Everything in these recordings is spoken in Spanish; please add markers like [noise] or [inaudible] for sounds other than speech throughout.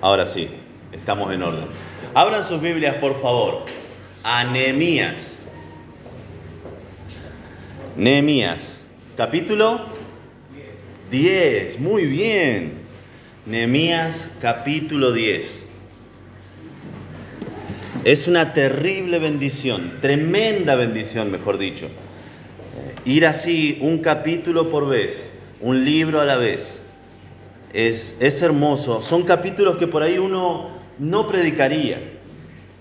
Ahora sí, estamos en orden. Abran sus Biblias, por favor, a Nehemías. Nehemías, capítulo 10. Muy bien. Nehemías, capítulo 10. Es una terrible bendición, tremenda bendición, mejor dicho. Ir así un capítulo por vez, un libro a la vez. Es, hermoso. Son capítulos que por ahí uno no predicaría.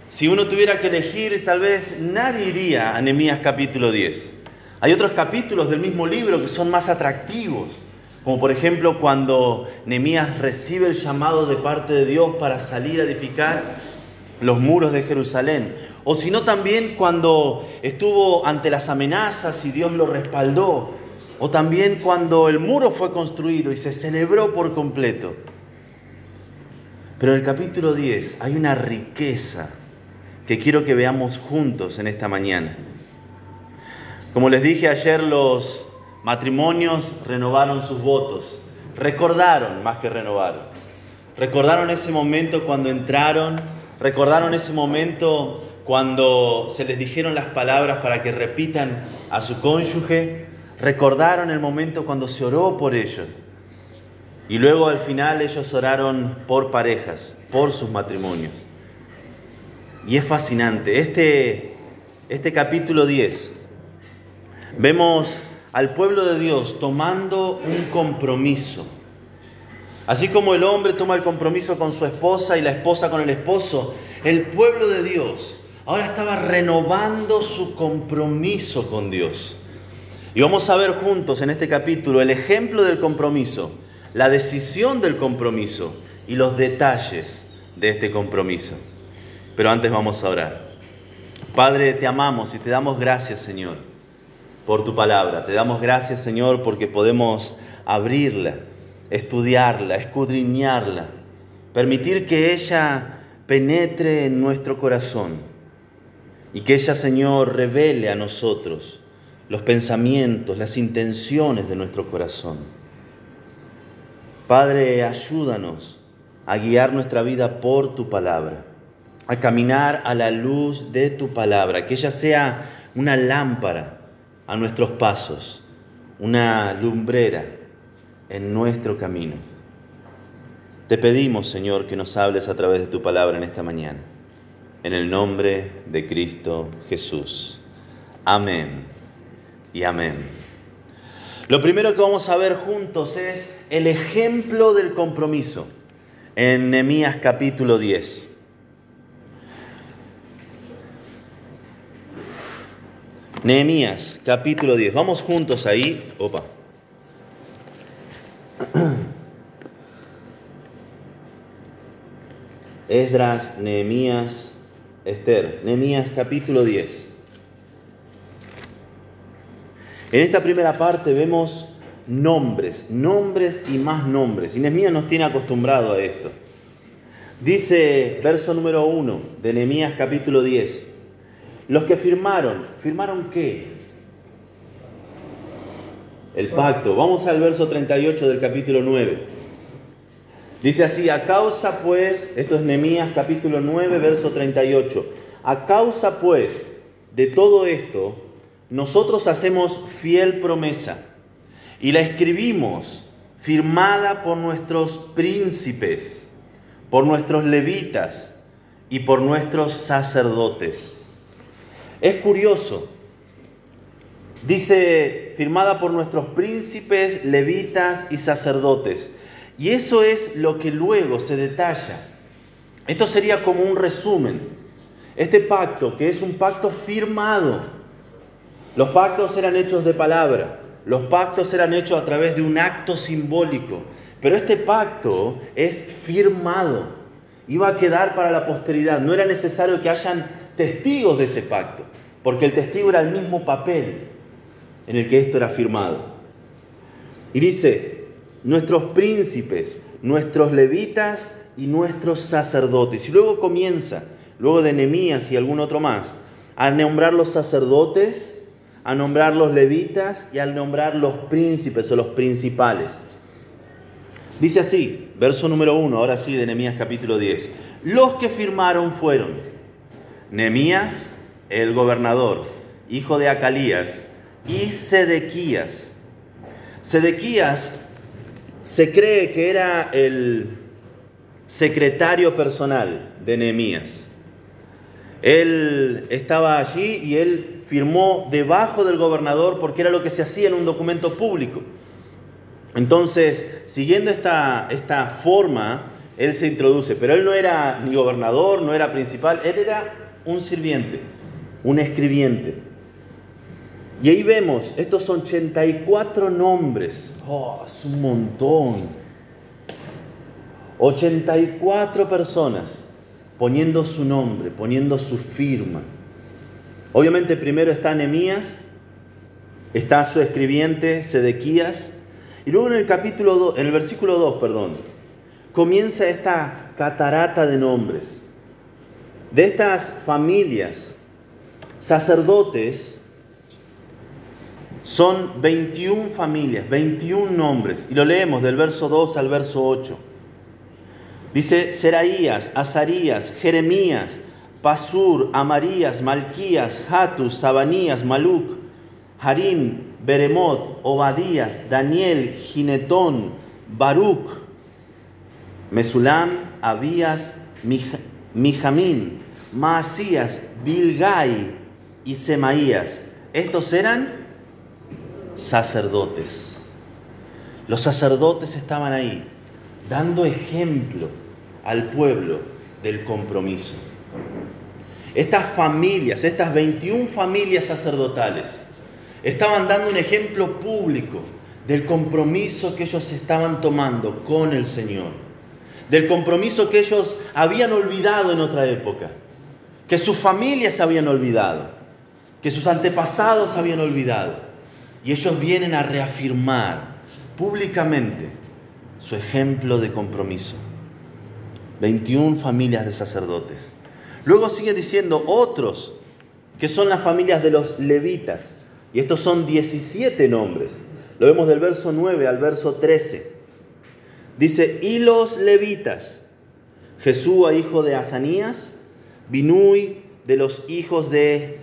Si uno tuviera que elegir, tal vez nadie iría a Nehemías capítulo 10. Hay otros capítulos del mismo libro que son más atractivos, como por ejemplo cuando Nehemías recibe el llamado de parte de Dios para salir a edificar los muros de Jerusalén, o sino también cuando estuvo ante las amenazas y Dios lo respaldó, o también cuando el muro fue construido y se celebró por completo. Pero en el capítulo 10 hay una riqueza que quiero que veamos juntos en esta mañana. Como les dije ayer, los matrimonios renovaron sus votos, recordaron más que renovaron. Recordaron ese momento cuando entraron, recordaron ese momento cuando se les dijeron las palabras para que repitan a su cónyuge, recordaron el momento cuando se oró por ellos. Y luego al final ellos oraron por parejas, por sus matrimonios. Y es fascinante. Este, este capítulo 10, vemos al pueblo de Dios tomando un compromiso. Así como el hombre toma el compromiso con su esposa y la esposa con el esposo, el pueblo de Dios ahora estaba renovando su compromiso con Dios. Y vamos a ver juntos en este capítulo el ejemplo del compromiso, la decisión del compromiso y los detalles de este compromiso. Pero antes vamos a orar. Padre, te amamos y te damos gracias, Señor, por tu palabra. Te damos gracias, Señor, porque podemos abrirla, estudiarla, escudriñarla, permitir que ella penetre en nuestro corazón y que ella, Señor, revele a nosotros los pensamientos, las intenciones de nuestro corazón. Padre, ayúdanos a guiar nuestra vida por tu palabra, a caminar a la luz de tu palabra, que ella sea una lámpara a nuestros pasos, una lumbrera en nuestro camino. Te pedimos, Señor, que nos hables a través de tu palabra en esta mañana. En el nombre de Cristo Jesús. Amén y amén. Lo primero que vamos a ver juntos es el ejemplo del compromiso en Nehemías capítulo 10. Nehemías capítulo 10. Vamos juntos ahí. Opa. [clears throat] Esdras, Nehemías, Esther. Nehemías capítulo 10. En esta primera parte vemos nombres, nombres y más nombres. Y Nehemías nos tiene acostumbrado a esto. Dice verso número 1 de Nehemías capítulo 10. Los que firmaron, ¿firmaron qué? El pacto. Vamos al verso 38 del capítulo 9. Dice así, a causa pues, esto es Nehemías capítulo 9, verso 38. A causa pues de todo esto, nosotros hacemos fiel promesa y la escribimos firmada por nuestros príncipes, por nuestros levitas y por nuestros sacerdotes. Es curioso, dice firmada por nuestros príncipes, levitas y sacerdotes. Y eso es lo que luego se detalla. Esto sería como un resumen. Este pacto, que es un pacto firmado, los pactos eran hechos de palabra, los pactos eran hechos a través de un acto simbólico, pero este pacto es firmado, iba a quedar para la posteridad, no era necesario que hayan testigos de ese pacto, porque el testigo era el mismo papel en el que esto era firmado. Y dice, nuestros príncipes, nuestros levitas y nuestros sacerdotes. Y luego comienza, luego de Nehemías y algún otro más, a nombrar los sacerdotes a nombrar los levitas y al nombrar los príncipes o los principales. Dice así, verso número 1, ahora sí, de Nehemías capítulo 10. Los que firmaron fueron Nehemías, el gobernador, hijo de Acalías, y Sedequías. Sedequías se cree que era el secretario personal de Nehemías. Él estaba allí y él firmó debajo del gobernador porque era lo que se hacía en un documento público. Entonces, siguiendo esta, esta forma, él se introduce, pero él no era ni gobernador, no era principal, él era un sirviente, un escribiente. Y ahí vemos estos 84 nombres. Oh, es un montón. 84 personas poniendo su nombre, poniendo su firma. Obviamente primero está Nehemías, está su escribiente Sedequías, y luego en el capítulo 2, en el versículo 2, perdón, comienza esta catarata de nombres. De estas familias, sacerdotes, son 21 familias, 21 nombres, y lo leemos del verso 2 al verso 8. Dice Seraías, Azarías, Jeremías, Pasur, Amarías, Malquías, Hatus, Sabanías, Maluc, Harim, Beremot, Obadías, Daniel, Ginetón, Baruch, Mesulam, Abías, Mijamín, Maasías, Bilgai y Semaías. Estos eran sacerdotes. Los sacerdotes estaban ahí, dando ejemplo al pueblo del compromiso. Estas familias, estas 21 familias sacerdotales, estaban dando un ejemplo público del compromiso que ellos estaban tomando con el Señor, del compromiso que ellos habían olvidado en otra época, que sus familias habían olvidado, que sus antepasados habían olvidado. Y ellos vienen a reafirmar públicamente su ejemplo de compromiso. 21 familias de sacerdotes. Luego sigue diciendo otros, que son las familias de los levitas. Y estos son 17 nombres. Lo vemos del verso 9 al verso 13. Dice, y los levitas, Jesúa hijo de Asanías, Binui de los hijos de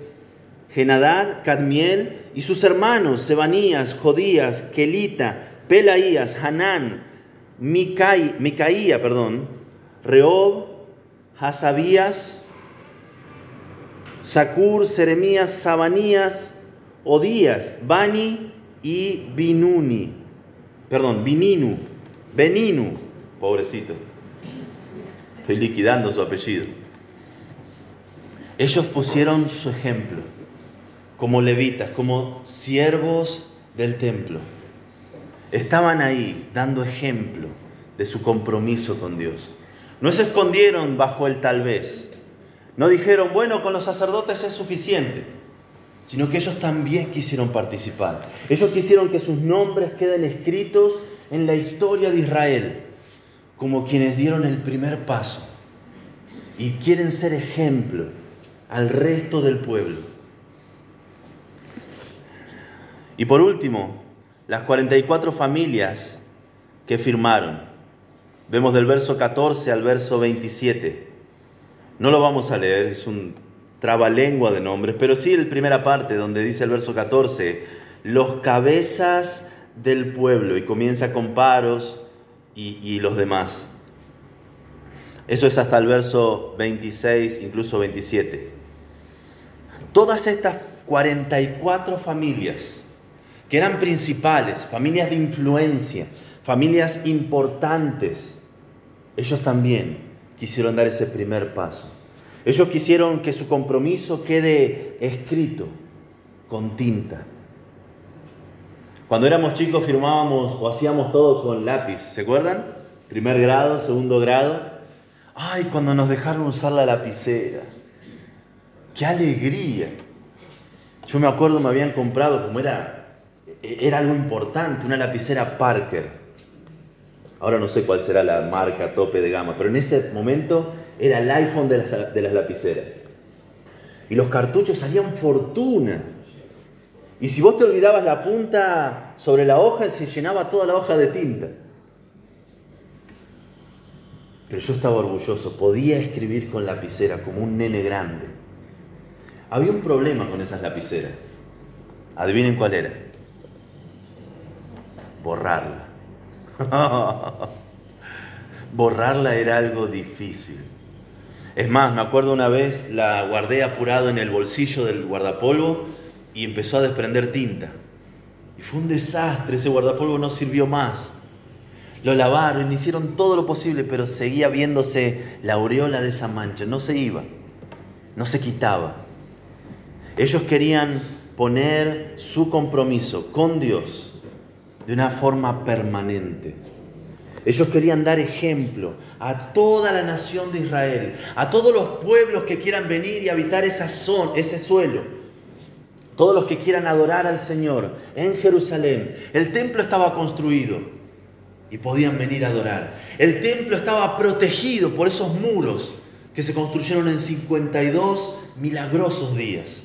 Genadad, Cadmiel, y sus hermanos, Sebanías, Jodías, Kelita, Pelaías, Hanán, Micaía, perdón, Reob, Hasabías, Sakur, Seremías, Sabanías, Odías, Bani y Binuni. Perdón, Bininu, Beninu, pobrecito. Estoy liquidando su apellido. Ellos pusieron su ejemplo como levitas, como siervos del templo. Estaban ahí dando ejemplo de su compromiso con Dios. No se escondieron bajo el tal vez. No dijeron, bueno, con los sacerdotes es suficiente, sino que ellos también quisieron participar. Ellos quisieron que sus nombres queden escritos en la historia de Israel, como quienes dieron el primer paso y quieren ser ejemplo al resto del pueblo. Y por último, las 44 familias que firmaron. Vemos del verso 14 al verso 27. No lo vamos a leer, es un trabalengua de nombres, pero sí la primera parte donde dice el verso 14, los cabezas del pueblo, y comienza con paros y, y los demás. Eso es hasta el verso 26, incluso 27. Todas estas 44 familias que eran principales, familias de influencia, familias importantes, ellos también quisieron dar ese primer paso. Ellos quisieron que su compromiso quede escrito con tinta. Cuando éramos chicos firmábamos o hacíamos todo con lápiz, ¿se acuerdan? Primer grado, segundo grado. Ay, cuando nos dejaron usar la lapicera. ¡Qué alegría! Yo me acuerdo, me habían comprado, como era era algo importante, una lapicera Parker. Ahora no sé cuál será la marca tope de gama, pero en ese momento era el iPhone de las, de las lapiceras. Y los cartuchos salían fortuna. Y si vos te olvidabas la punta sobre la hoja, se llenaba toda la hoja de tinta. Pero yo estaba orgulloso, podía escribir con lapicera como un nene grande. Había un problema con esas lapiceras. Adivinen cuál era. Borrarla. [laughs] Borrarla era algo difícil. Es más, me acuerdo una vez, la guardé apurado en el bolsillo del guardapolvo y empezó a desprender tinta. Y fue un desastre, ese guardapolvo no sirvió más. Lo lavaron, hicieron todo lo posible, pero seguía viéndose la aureola de esa mancha, no se iba, no se quitaba. Ellos querían poner su compromiso con Dios de una forma permanente. Ellos querían dar ejemplo a toda la nación de Israel, a todos los pueblos que quieran venir y habitar esa zona, ese suelo, todos los que quieran adorar al Señor en Jerusalén. El templo estaba construido y podían venir a adorar. El templo estaba protegido por esos muros que se construyeron en 52 milagrosos días.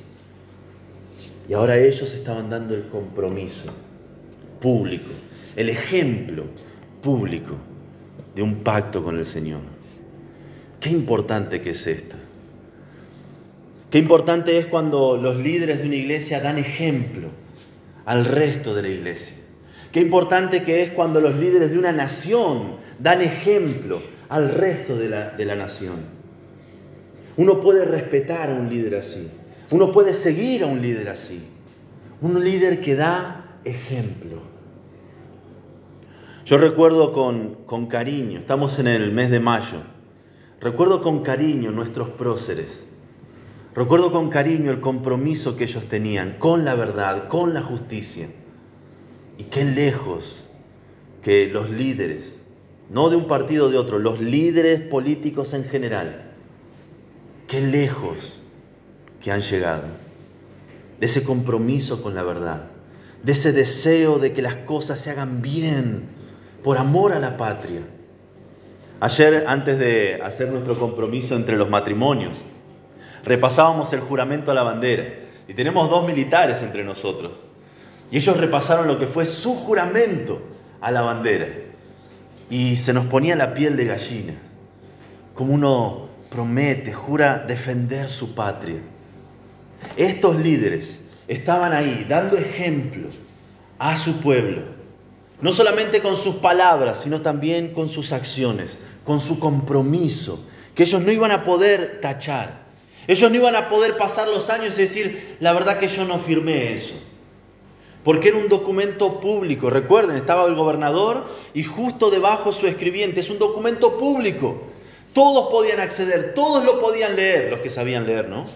Y ahora ellos estaban dando el compromiso público, el ejemplo público de un pacto con el Señor. Qué importante que es esto. Qué importante es cuando los líderes de una iglesia dan ejemplo al resto de la iglesia. Qué importante que es cuando los líderes de una nación dan ejemplo al resto de la, de la nación. Uno puede respetar a un líder así. Uno puede seguir a un líder así. Un líder que da ejemplo. Yo recuerdo con, cariño, estamos en el mes de mayo, recuerdo con cariño nuestros próceres, recuerdo con cariño el compromiso que ellos tenían con la verdad, con la justicia. Y qué lejos que los líderes, no de un partido o de otro, los líderes políticos en general, qué lejos que han llegado de ese compromiso con la verdad, de ese deseo de que las cosas se hagan bien por amor a la patria. Ayer, antes de hacer nuestro compromiso entre los matrimonios, repasábamos el juramento a la bandera y tenemos dos militares entre nosotros. Y ellos repasaron lo que fue su juramento a la bandera. Y se nos ponía la piel de gallina, como uno promete, jura defender su patria. Estos líderes estaban ahí dando ejemplo a su pueblo no solamente con sus palabras, sino también con sus acciones, con su compromiso, que ellos no iban a poder tachar. Ellos no iban a poder pasar los años y decir, la verdad que yo no firmé eso. Porque era un documento público. Recuerden, estaba el gobernador y justo debajo su escribiente. Es un documento público. Todos podían acceder, todos lo podían leer, los que sabían leer, ¿no?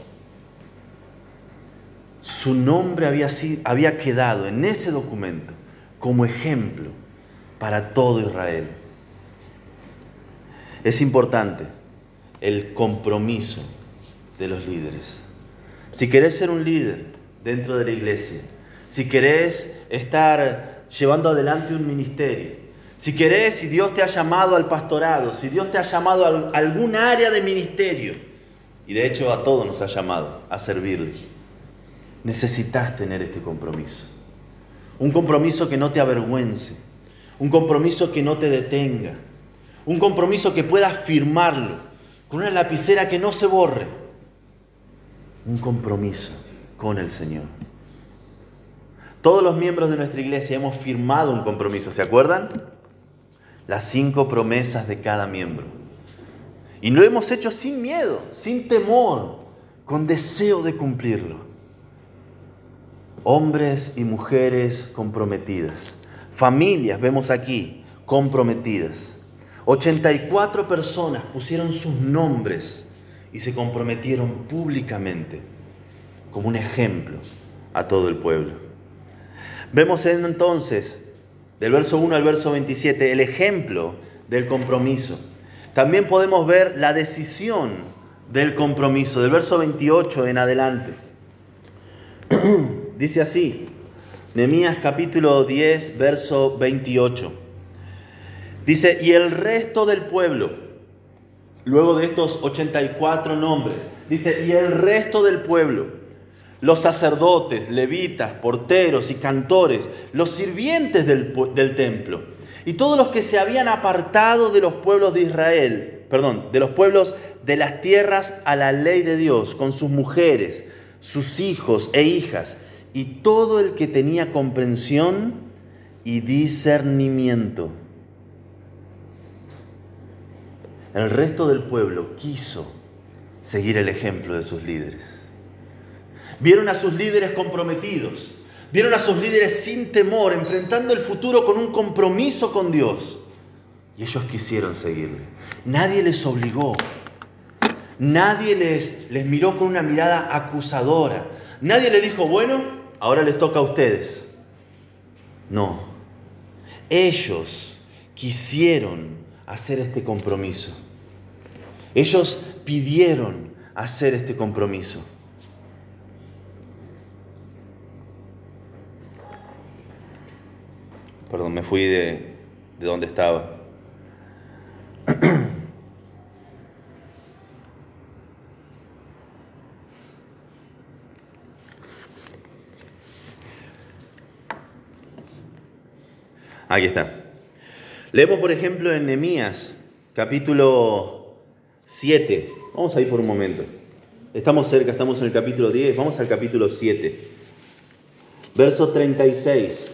Su nombre había, había quedado en ese documento como ejemplo para todo Israel. Es importante el compromiso de los líderes. Si querés ser un líder dentro de la iglesia, si querés estar llevando adelante un ministerio, si querés, si Dios te ha llamado al pastorado, si Dios te ha llamado a algún área de ministerio, y de hecho a todos nos ha llamado a servirle, necesitas tener este compromiso. Un compromiso que no te avergüence. Un compromiso que no te detenga. Un compromiso que puedas firmarlo con una lapicera que no se borre. Un compromiso con el Señor. Todos los miembros de nuestra iglesia hemos firmado un compromiso, ¿se acuerdan? Las cinco promesas de cada miembro. Y lo hemos hecho sin miedo, sin temor, con deseo de cumplirlo hombres y mujeres comprometidas. Familias, vemos aquí, comprometidas. 84 personas pusieron sus nombres y se comprometieron públicamente como un ejemplo a todo el pueblo. Vemos entonces, del verso 1 al verso 27, el ejemplo del compromiso. También podemos ver la decisión del compromiso, del verso 28 en adelante. [clears throat] Dice así, Nehemías capítulo 10, verso 28. Dice, y el resto del pueblo, luego de estos 84 nombres, dice, y el resto del pueblo, los sacerdotes, levitas, porteros y cantores, los sirvientes del, del templo, y todos los que se habían apartado de los pueblos de Israel, perdón, de los pueblos de las tierras a la ley de Dios, con sus mujeres, sus hijos e hijas, y todo el que tenía comprensión y discernimiento. El resto del pueblo quiso seguir el ejemplo de sus líderes. Vieron a sus líderes comprometidos, vieron a sus líderes sin temor, enfrentando el futuro con un compromiso con Dios. Y ellos quisieron seguirle. Nadie les obligó. Nadie les, les miró con una mirada acusadora. Nadie les dijo, bueno, ahora les toca a ustedes. No. Ellos quisieron hacer este compromiso. Ellos pidieron hacer este compromiso. Perdón, me fui de, de donde estaba. Aquí está. Leemos, por ejemplo, en Nehemías, capítulo 7. Vamos a ir por un momento. Estamos cerca, estamos en el capítulo 10. Vamos al capítulo 7. Verso 36.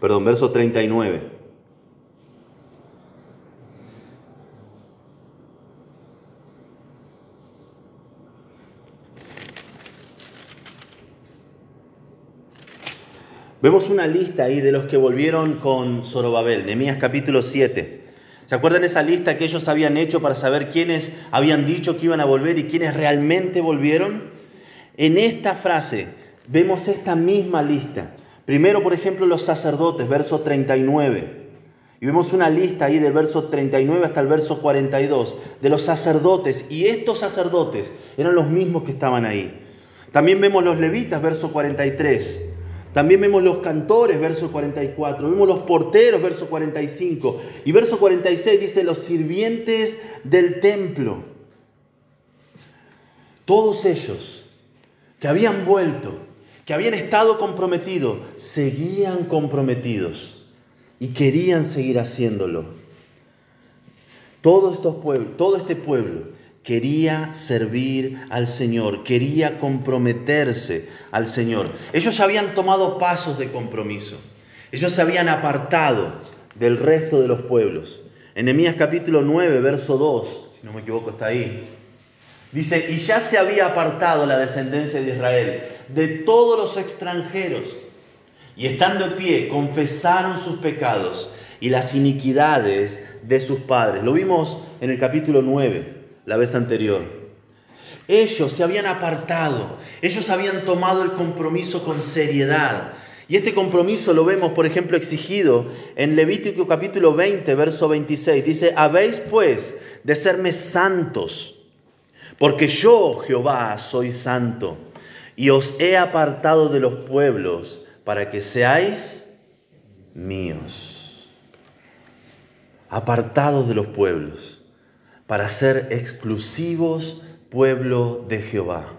Perdón, verso 39. Vemos una lista ahí de los que volvieron con Zorobabel, Nehemías capítulo 7. ¿Se acuerdan esa lista que ellos habían hecho para saber quiénes habían dicho que iban a volver y quiénes realmente volvieron? En esta frase vemos esta misma lista. Primero, por ejemplo, los sacerdotes, verso 39. Y vemos una lista ahí del verso 39 hasta el verso 42 de los sacerdotes. Y estos sacerdotes eran los mismos que estaban ahí. También vemos los levitas, verso 43. También vemos los cantores, verso 44. Vemos los porteros, verso 45. Y verso 46 dice los sirvientes del templo. Todos ellos que habían vuelto, que habían estado comprometidos, seguían comprometidos y querían seguir haciéndolo. Todos estos pueblos, todo este pueblo quería servir al Señor, quería comprometerse al Señor. Ellos habían tomado pasos de compromiso, ellos se habían apartado del resto de los pueblos. En Nehemías capítulo 9, verso 2, si no me equivoco está ahí, dice, y ya se había apartado la descendencia de Israel de todos los extranjeros, y estando en pie, confesaron sus pecados y las iniquidades de sus padres. Lo vimos en el capítulo 9 la vez anterior. Ellos se habían apartado, ellos habían tomado el compromiso con seriedad. Y este compromiso lo vemos, por ejemplo, exigido en Levítico capítulo 20, verso 26. Dice, habéis pues de serme santos, porque yo, Jehová, soy santo, y os he apartado de los pueblos para que seáis míos. Apartados de los pueblos para ser exclusivos pueblo de Jehová.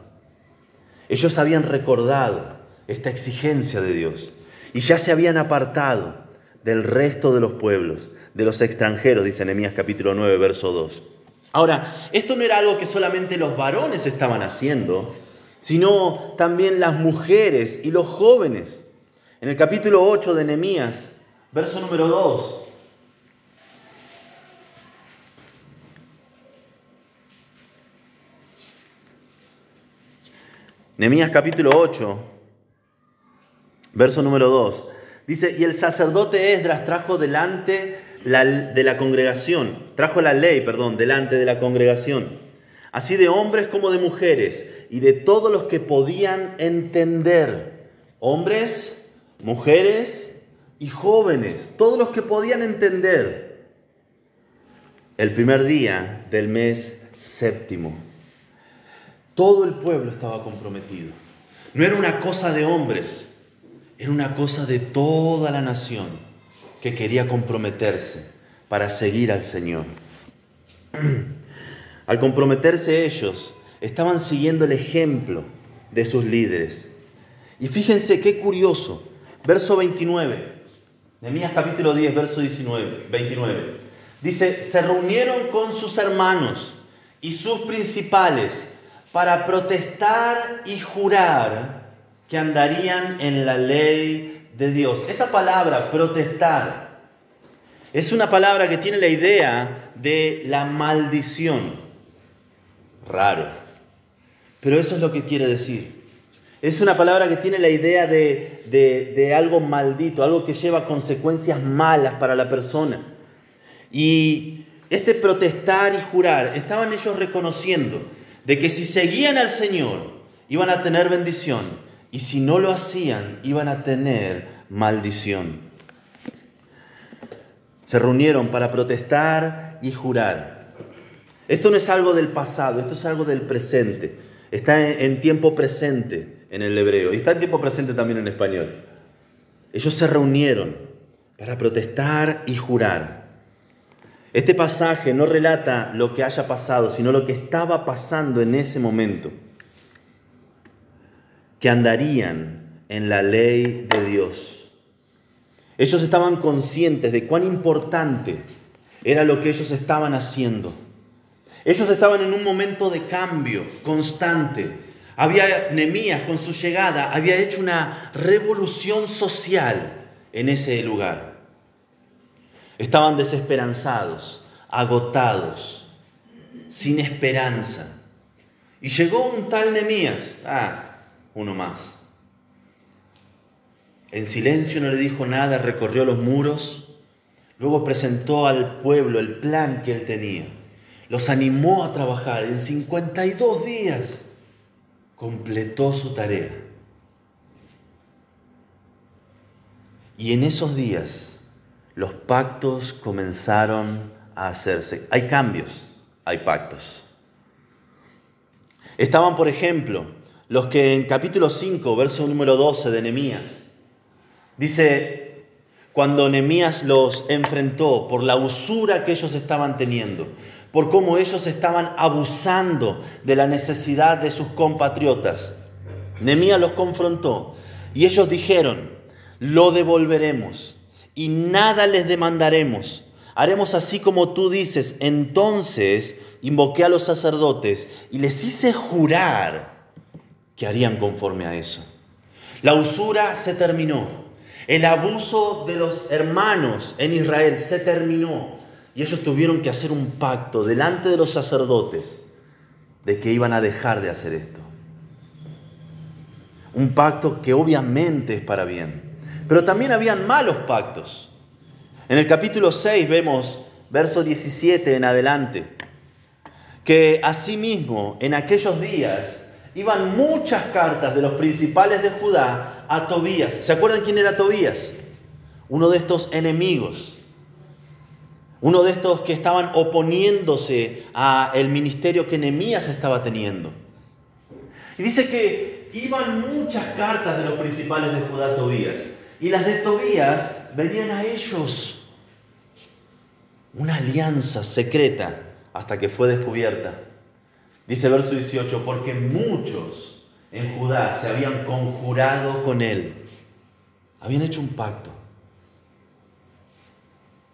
Ellos habían recordado esta exigencia de Dios y ya se habían apartado del resto de los pueblos, de los extranjeros, dice Nehemías capítulo 9, verso 2. Ahora, esto no era algo que solamente los varones estaban haciendo, sino también las mujeres y los jóvenes. En el capítulo 8 de Nehemías, verso número 2, Nehemías capítulo 8, verso número 2. Dice, y el sacerdote Esdras trajo delante de la congregación, trajo la ley, perdón, delante de la congregación, así de hombres como de mujeres, y de todos los que podían entender, hombres, mujeres y jóvenes, todos los que podían entender, el primer día del mes séptimo. Todo el pueblo estaba comprometido. No era una cosa de hombres, era una cosa de toda la nación que quería comprometerse para seguir al Señor. [clears throat] Al comprometerse ellos, estaban siguiendo el ejemplo de sus líderes. Y fíjense qué curioso. Verso 29. Nehemías capítulo 10, verso 19, 29. Dice, se reunieron con sus hermanos y sus principales para protestar y jurar que andarían en la ley de Dios. Esa palabra, protestar, es una palabra que tiene la idea de la maldición. Raro. Pero eso es lo que quiere decir. Es una palabra que tiene la idea de, de, algo maldito, algo que lleva consecuencias malas para la persona. Y este protestar y jurar, estaban ellos reconociendo de que si seguían al Señor iban a tener bendición y si no lo hacían iban a tener maldición. Se reunieron para protestar y jurar. Esto no es algo del pasado, esto es algo del presente. Está en tiempo presente en el hebreo y está en tiempo presente también en español. Ellos se reunieron para protestar y jurar. Este pasaje no relata lo que haya pasado, sino lo que estaba pasando en ese momento. Que andarían en la ley de Dios. Ellos estaban conscientes de cuán importante era lo que ellos estaban haciendo. Ellos estaban en un momento de cambio constante. Había Nemías con su llegada había hecho una revolución social en ese lugar. Estaban desesperanzados, agotados, sin esperanza. Y llegó un tal Nemías, ah, uno más. En silencio no le dijo nada, recorrió los muros, luego presentó al pueblo el plan que él tenía. Los animó a trabajar. En 52 días completó su tarea. Y en esos días los pactos comenzaron a hacerse. Hay cambios, hay pactos. Estaban, por ejemplo, los que en capítulo 5, verso número 12 de Nehemías, dice, cuando Nehemías los enfrentó por la usura que ellos estaban teniendo, por cómo ellos estaban abusando de la necesidad de sus compatriotas, Nehemías los confrontó y ellos dijeron, lo devolveremos y nada les demandaremos. Haremos así como tú dices. Entonces invoqué a los sacerdotes y les hice jurar que harían conforme a eso. La usura se terminó. El abuso de los hermanos en Israel se terminó. Y ellos tuvieron que hacer un pacto delante de los sacerdotes de que iban a dejar de hacer esto. Un pacto que obviamente es para bien. Pero también habían malos pactos. En el capítulo 6 vemos, verso 17 en adelante, que asimismo en aquellos días iban muchas cartas de los principales de Judá a Tobías. ¿Se acuerdan quién era Tobías? Uno de estos enemigos. Uno de estos que estaban oponiéndose a el ministerio que Nehemías estaba teniendo. Y dice que iban muchas cartas de los principales de Judá a Tobías. Y las de Tobías venían a ellos. Una alianza secreta hasta que fue descubierta. Dice verso 18, porque muchos en Judá se habían conjurado con él. Habían hecho un pacto.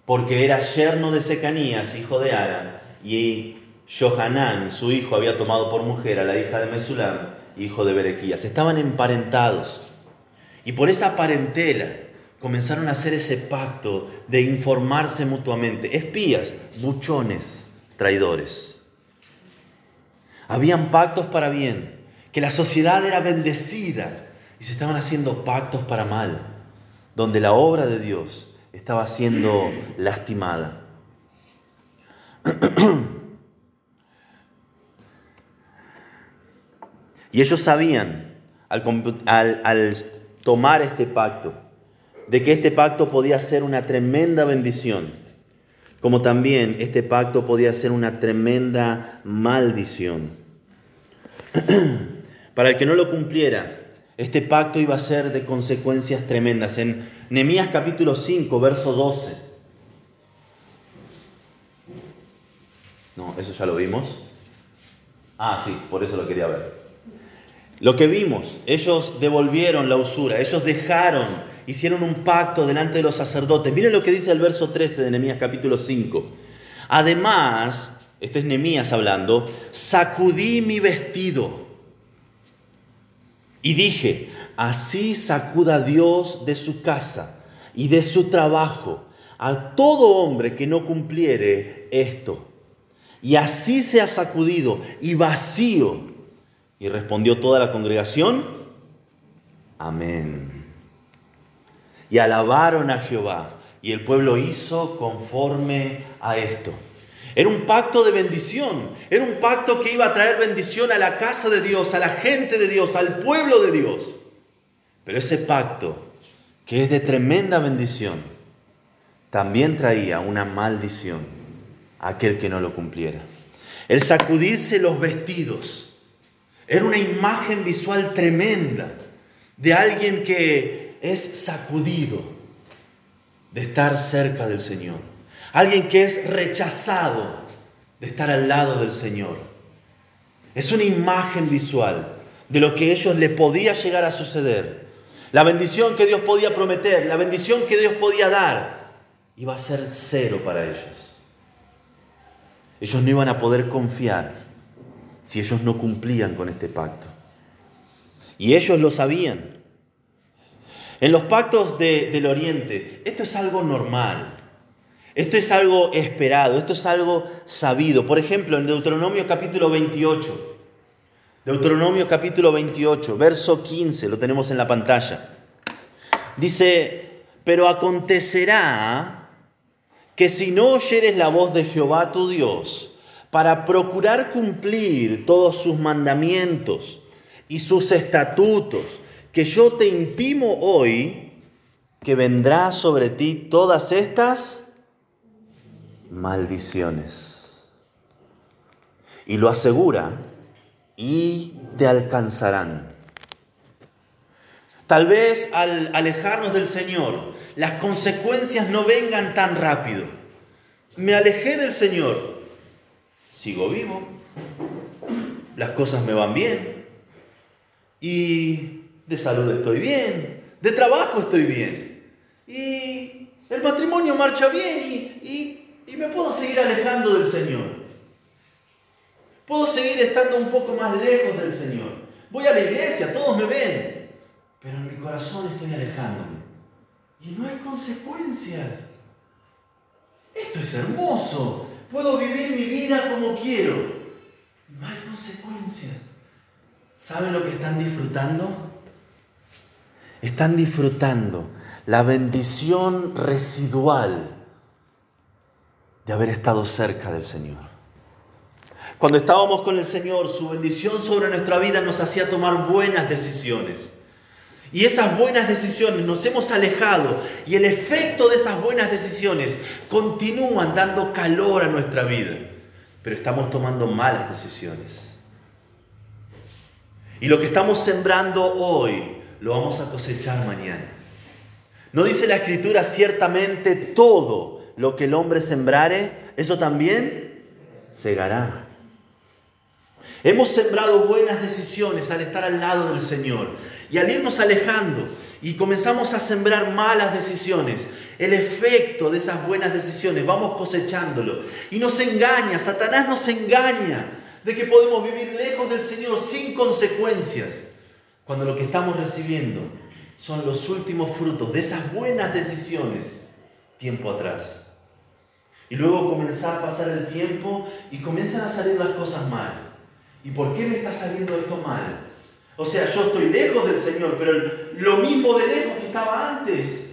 Porque era yerno de Secanías, hijo de Ara, y Johanán, su hijo, había tomado por mujer a la hija de Mesulam, hijo de Berequías. Estaban emparentados. Y por esa parentela comenzaron a hacer ese pacto de informarse mutuamente. Espías, buchones, traidores. Habían pactos para bien, que la sociedad era bendecida y se estaban haciendo pactos para mal, donde la obra de Dios estaba siendo lastimada. [clears throat] Y ellos sabían, al, al, tomar este pacto, de que este pacto podía ser una tremenda bendición, como también este pacto podía ser una tremenda maldición. [clears throat] Para el que no lo cumpliera, este pacto iba a ser de consecuencias tremendas. En Nehemías capítulo 5, verso 12. No, eso ya lo vimos. Ah, sí, por eso lo quería ver. Lo que vimos, ellos devolvieron la usura, ellos dejaron, hicieron un pacto delante de los sacerdotes. Miren lo que dice el verso 13 de Nehemías capítulo 5. Además, esto es Nehemías hablando, sacudí mi vestido y dije, así sacuda Dios de su casa y de su trabajo a todo hombre que no cumpliere esto. Y así se ha sacudido y vacío. Y respondió toda la congregación, amén. Y alabaron a Jehová. Y el pueblo hizo conforme a esto. Era un pacto de bendición. Era un pacto que iba a traer bendición a la casa de Dios, a la gente de Dios, al pueblo de Dios. Pero ese pacto, que es de tremenda bendición, también traía una maldición a aquel que no lo cumpliera. El sacudirse los vestidos era una imagen visual tremenda de alguien que es sacudido de estar cerca del Señor. Alguien que es rechazado de estar al lado del Señor. Es una imagen visual de lo que ellos le podía llegar a suceder. La bendición que Dios podía prometer, la bendición que Dios podía dar, iba a ser cero para ellos. Ellos no iban a poder confiar si ellos no cumplían con este pacto. Y ellos lo sabían. En los pactos del Oriente, esto es algo normal. Esto es algo esperado, esto es algo sabido. Por ejemplo, en Deuteronomio capítulo 28, Deuteronomio capítulo 28, verso 15, lo tenemos en la pantalla. Dice, pero acontecerá que si no oyeres la voz de Jehová tu Dios, para procurar cumplir todos sus mandamientos y sus estatutos, que yo te intimo hoy, que vendrá sobre ti todas estas maldiciones. Y lo asegura, y te alcanzarán. Tal vez al alejarnos del Señor, las consecuencias no vengan tan rápido. Me alejé del Señor, sigo vivo, las cosas me van bien, y de salud estoy bien, de trabajo estoy bien, y el matrimonio marcha bien, y y me puedo seguir alejando del Señor. Puedo seguir estando un poco más lejos del Señor. Voy a la iglesia, todos me ven, pero en mi corazón estoy alejándome. Y no hay consecuencias. Esto es hermoso. Puedo vivir mi vida como quiero. No hay consecuencias. ¿Saben lo que están disfrutando? Están disfrutando la bendición residual de haber estado cerca del Señor. Cuando estábamos con el Señor, su bendición sobre nuestra vida nos hacía tomar buenas decisiones. Y esas buenas decisiones nos hemos alejado y el efecto de esas buenas decisiones continúan dando calor a nuestra vida. Pero estamos tomando malas decisiones. Y lo que estamos sembrando hoy lo vamos a cosechar mañana. No dice la escritura ciertamente todo lo que el hombre sembrare, eso también segará. Hemos sembrado buenas decisiones al estar al lado del Señor y al irnos alejando y comenzamos a sembrar malas decisiones, el efecto de esas buenas decisiones, vamos cosechándolo. Y nos engaña, Satanás nos engaña de que podemos vivir lejos del Señor sin consecuencias, cuando lo que estamos recibiendo son los últimos frutos de esas buenas decisiones tiempo atrás. Y luego comenzar a pasar el tiempo y comienzan a salir las cosas mal. ¿Y por qué me está saliendo esto mal? O sea, yo estoy lejos del Señor, pero lo mismo de lejos que estaba antes.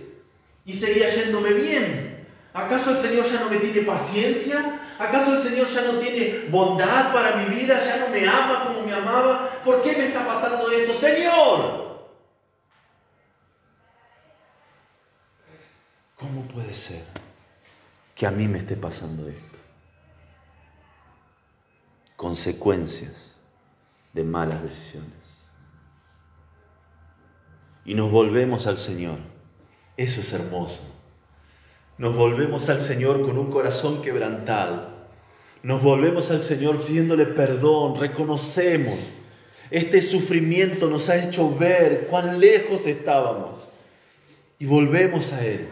Y seguía yéndome bien. ¿Acaso el Señor ya no me tiene paciencia? ¿Acaso el Señor ya no tiene bondad para mi vida? ¿Ya no me ama como me amaba? ¿Por qué me está pasando esto? Señor. ¿Cómo puede ser? que a mí me esté pasando esto. Consecuencias de malas decisiones. Y nos volvemos al Señor. Eso es hermoso. Nos volvemos al Señor con un corazón quebrantado. Nos volvemos al Señor pidiéndole perdón, reconocemos Este sufrimiento nos ha hecho ver cuán lejos estábamos y volvemos a Él.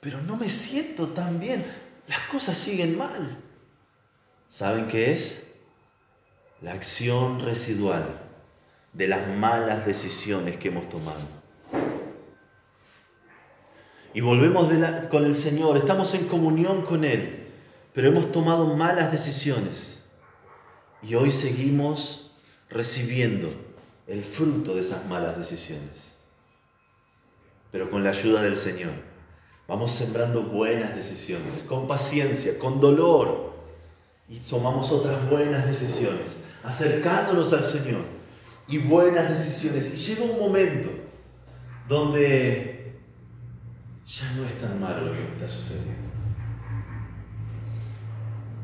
Pero no me siento tan bien, las cosas siguen mal. ¿Saben qué es? La acción residual de las malas decisiones que hemos tomado. Y volvemos con el Señor, estamos en comunión con Él, pero hemos tomado malas decisiones. Y hoy seguimos recibiendo el fruto de esas malas decisiones. Pero con la ayuda del Señor vamos sembrando buenas decisiones, con paciencia, con dolor, y tomamos otras buenas decisiones, acercándonos al Señor y buenas decisiones. Y llega un momento donde ya no es tan malo lo que me está sucediendo.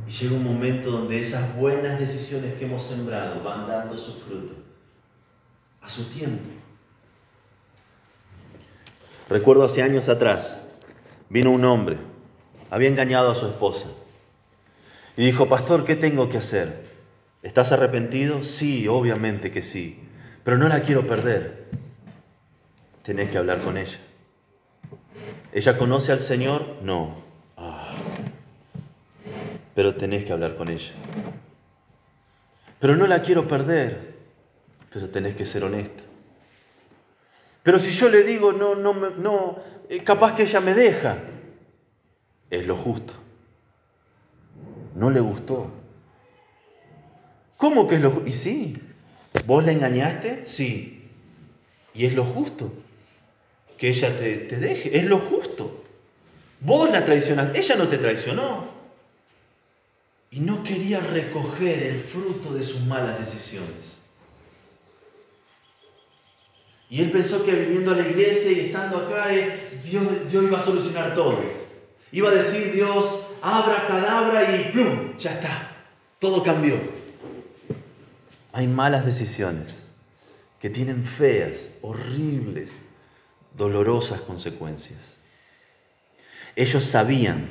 Y llega un momento donde esas buenas decisiones que hemos sembrado van dando su fruto a su tiempo. Recuerdo hace años atrás, vino un hombre, había engañado a su esposa y dijo, pastor, ¿qué tengo que hacer? ¿Estás arrepentido? Sí, obviamente que sí, pero no la quiero perder. Tenés que hablar con ella. ¿Ella conoce al Señor? No. Ah. Pero tenés que hablar con ella. Pero no la quiero perder. Pero tenés que ser honesto. Pero si yo le digo, no, no, no, eh, capaz que ella me deja. Es lo justo. No le gustó. ¿Cómo que es lo justo? Y sí. ¿Vos la engañaste? Sí. Y es lo justo que ella te, deje. Es lo justo. Vos la traicionaste, ella no te traicionó. Y no quería recoger el fruto de sus malas decisiones. Y él pensó que viniendo a la iglesia y estando acá, eh, Dios, Dios iba a solucionar todo. Iba a decir Dios, abra cadabra y plum, ya está. Todo cambió. Hay malas decisiones que tienen feas, horribles dolorosas consecuencias. Ellos sabían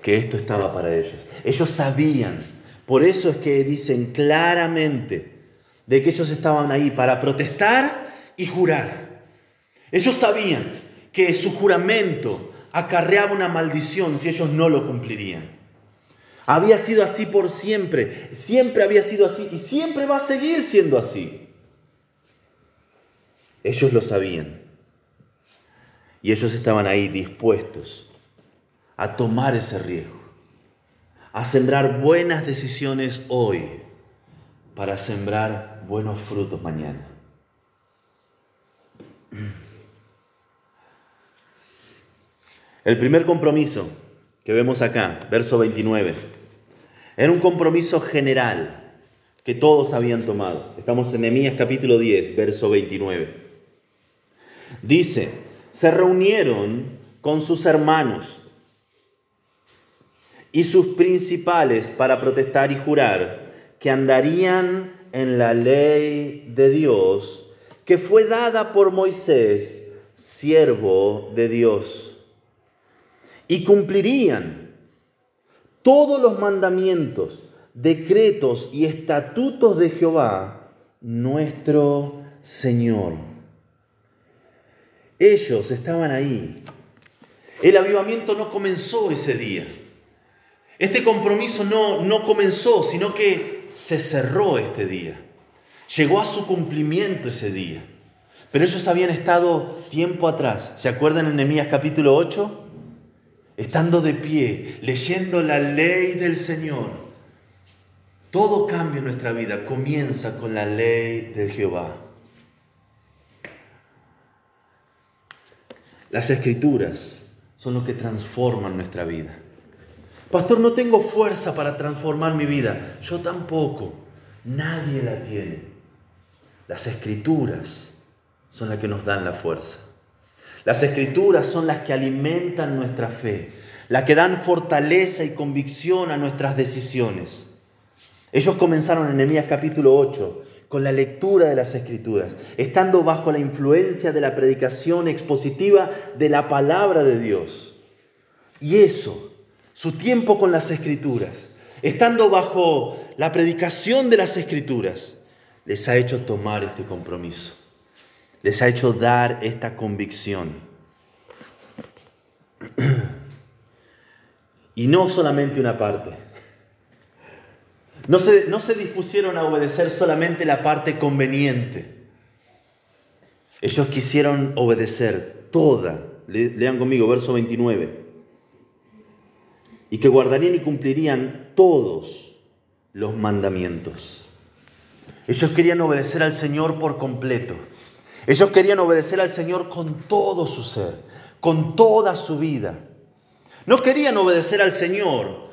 que esto estaba para ellos. Ellos sabían. Por eso es que dicen claramente de que ellos estaban ahí para protestar y jurar. Ellos sabían que su juramento acarreaba una maldición si ellos no lo cumplirían. Había sido así por siempre, siempre había sido así y siempre va a seguir siendo así. Ellos lo sabían. Y ellos estaban ahí dispuestos a tomar ese riesgo, a sembrar buenas decisiones hoy para sembrar buenos frutos mañana. El primer compromiso que vemos acá, verso 29, era un compromiso general que todos habían tomado. Estamos en Nehemías capítulo 10, verso 29. Dice, se reunieron con sus hermanos y sus principales para protestar y jurar que andarían en la ley de Dios que fue dada por Moisés, siervo de Dios, y cumplirían todos los mandamientos, decretos y estatutos de Jehová, nuestro Señor. Ellos estaban ahí. El avivamiento no comenzó ese día. Este compromiso no, no comenzó, sino que se cerró este día. Llegó a su cumplimiento ese día. Pero ellos habían estado tiempo atrás. ¿Se acuerdan en Nehemías capítulo 8? Estando de pie, leyendo la ley del Señor. Todo cambio en nuestra vida comienza con la ley de Jehová. Las escrituras son lo que transforman nuestra vida. Pastor, no tengo fuerza para transformar mi vida. Yo tampoco. Nadie la tiene. Las escrituras son las que nos dan la fuerza. Las escrituras son las que alimentan nuestra fe, las que dan fortaleza y convicción a nuestras decisiones. Ellos comenzaron en Nehemías capítulo 8 con la lectura de las escrituras, estando bajo la influencia de la predicación expositiva de la palabra de Dios. Y eso, su tiempo con las escrituras, estando bajo la predicación de las escrituras les ha hecho tomar este compromiso, les ha hecho dar esta convicción. [clears throat] Y no solamente una parte. No se, no se dispusieron a obedecer solamente la parte conveniente. Ellos quisieron obedecer toda. Lean conmigo, verso 29. Y que guardarían y cumplirían todos los mandamientos. Ellos querían obedecer al Señor por completo. Ellos querían obedecer al Señor con todo su ser, con toda su vida. No querían obedecer al Señor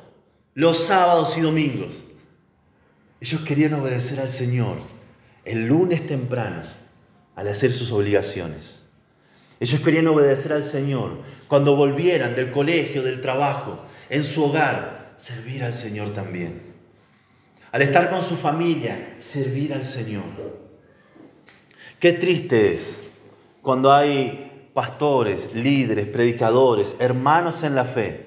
los sábados y domingos. Ellos querían obedecer al Señor el lunes temprano al hacer sus obligaciones. Ellos querían obedecer al Señor cuando volvieran del colegio, del trabajo, en su hogar, servir al Señor también. Al estar con su familia, servir al Señor. Qué triste es cuando hay pastores, líderes, predicadores, hermanos en la fe,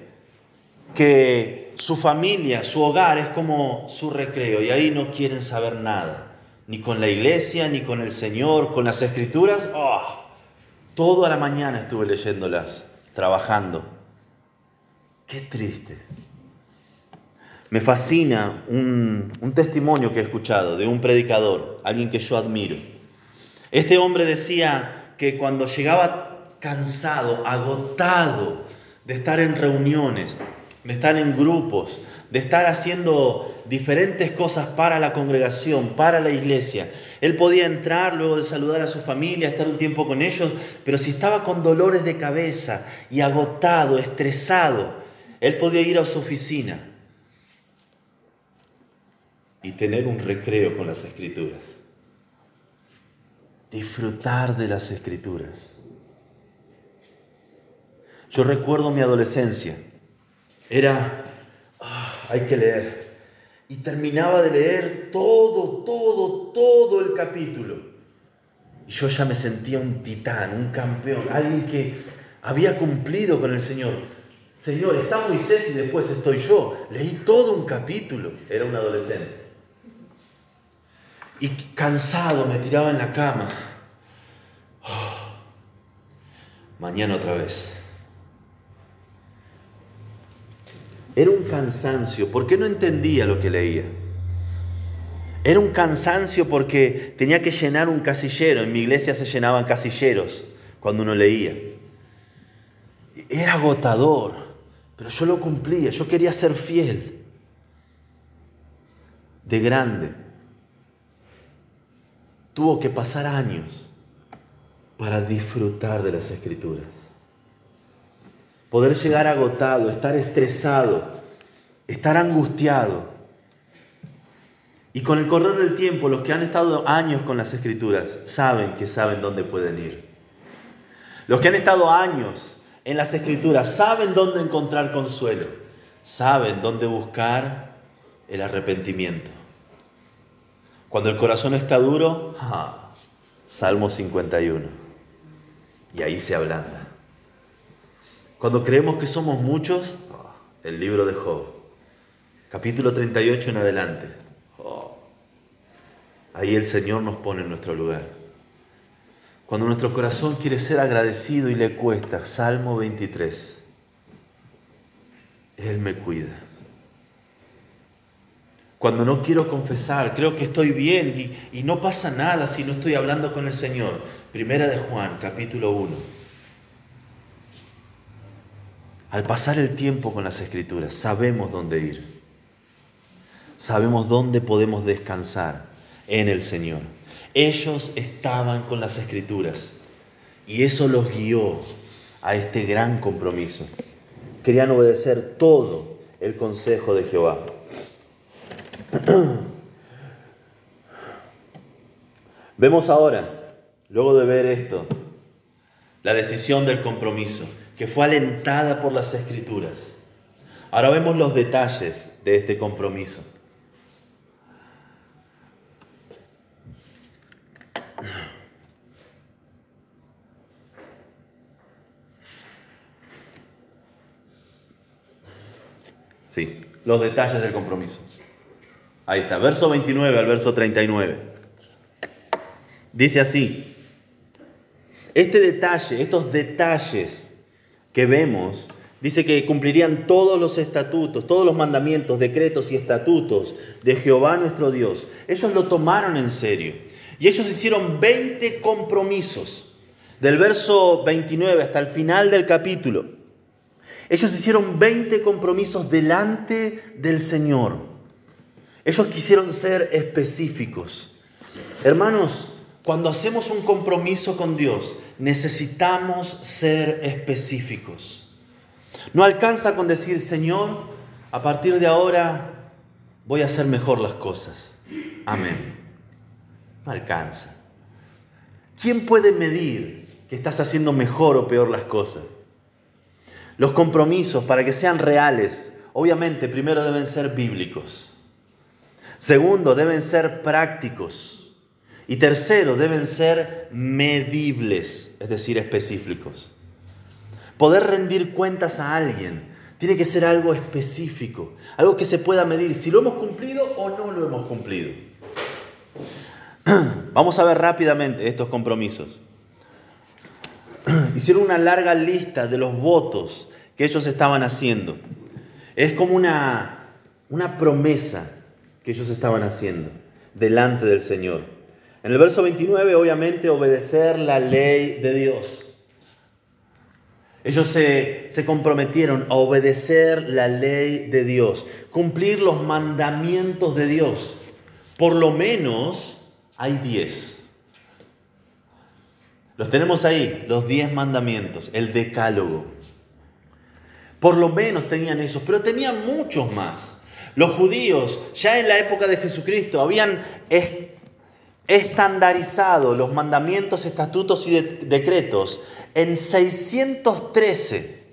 que su familia, su hogar es como su recreo y ahí no quieren saber nada, ni con la iglesia, ni con el Señor, con las escrituras. Oh, toda la mañana estuve leyéndolas, trabajando. Qué triste. Me fascina un testimonio que he escuchado de un predicador, alguien que yo admiro. Este hombre decía que cuando llegaba cansado, agotado de estar en reuniones, de estar en grupos, de estar haciendo diferentes cosas para la congregación, para la iglesia. Él podía entrar luego de saludar a su familia, estar un tiempo con ellos, pero si estaba con dolores de cabeza y agotado, estresado, él podía ir a su oficina y tener un recreo con las escrituras. Disfrutar de las escrituras. Yo recuerdo mi adolescencia era, ah, hay que leer. Y terminaba de leer todo, todo, todo el capítulo. Y yo ya me sentía un titán, un campeón, alguien que había cumplido con el Señor. Señor, está Moisés y después estoy yo. Leí todo un capítulo. Era un adolescente. Y cansado me tiraba en la cama. Mañana otra vez. Era un cansancio porque no entendía lo que leía. Era un cansancio porque tenía que llenar un casillero. En mi iglesia se llenaban casilleros cuando uno leía. Era agotador, pero yo lo cumplía, yo quería ser fiel. De grande. Tuvo que pasar años para disfrutar de las escrituras poder llegar agotado, estar estresado, estar angustiado. Y con el correr del tiempo, los que han estado años con las escrituras saben que saben dónde pueden ir. Los que han estado años en las escrituras saben dónde encontrar consuelo, saben dónde buscar el arrepentimiento. Cuando el corazón está duro, Salmo 51. Y ahí se ablanda. Cuando creemos que somos muchos, el libro de Job, capítulo 38 en adelante. Ahí el Señor nos pone en nuestro lugar. Cuando nuestro corazón quiere ser agradecido y le cuesta, Salmo 23, Él me cuida. Cuando no quiero confesar, creo que estoy bien y, no pasa nada si no estoy hablando con el Señor. Primera de Juan, capítulo 1. Al pasar el tiempo con las escrituras, sabemos dónde ir. Sabemos dónde podemos descansar en el Señor. Ellos estaban con las escrituras y eso los guió a este gran compromiso. Querían obedecer todo el consejo de Jehová. [clears throat] Vemos ahora, luego de ver esto, la decisión del compromiso que fue alentada por las escrituras. Ahora vemos los detalles de este compromiso. Sí, los detalles del compromiso. Ahí está, verso 29 al verso 39. Dice así, este detalle, estos detalles que vemos, dice que cumplirían todos los estatutos, todos los mandamientos, decretos y estatutos de Jehová nuestro Dios. Ellos lo tomaron en serio. Y ellos hicieron 20 compromisos, del verso 29 hasta el final del capítulo. Ellos hicieron 20 compromisos delante del Señor. Ellos quisieron ser específicos. Hermanos, cuando hacemos un compromiso con Dios, necesitamos ser específicos. No alcanza con decir, Señor, a partir de ahora voy a hacer mejor las cosas. Amén. No alcanza. ¿Quién puede medir que estás haciendo mejor o peor las cosas? Los compromisos, para que sean reales, obviamente primero deben ser bíblicos. Segundo, deben ser prácticos. Y tercero, deben ser medibles, es decir, específicos. Poder rendir cuentas a alguien tiene que ser algo específico, algo que se pueda medir si lo hemos cumplido o no lo hemos cumplido. [clears throat] Vamos a ver rápidamente estos compromisos. [clears throat] Hicieron una larga lista de los votos que ellos estaban haciendo. Es como una, una promesa que ellos estaban haciendo delante del Señor. En el verso 29, obviamente, obedecer la ley de Dios. Ellos se, se, comprometieron a obedecer la ley de Dios, cumplir los mandamientos de Dios. Por lo menos hay diez. Los tenemos ahí, los diez mandamientos, el decálogo. Por lo menos tenían esos, pero tenían muchos más. Los judíos, ya en la época de Jesucristo, habían estandarizado los mandamientos, estatutos y decretos en 613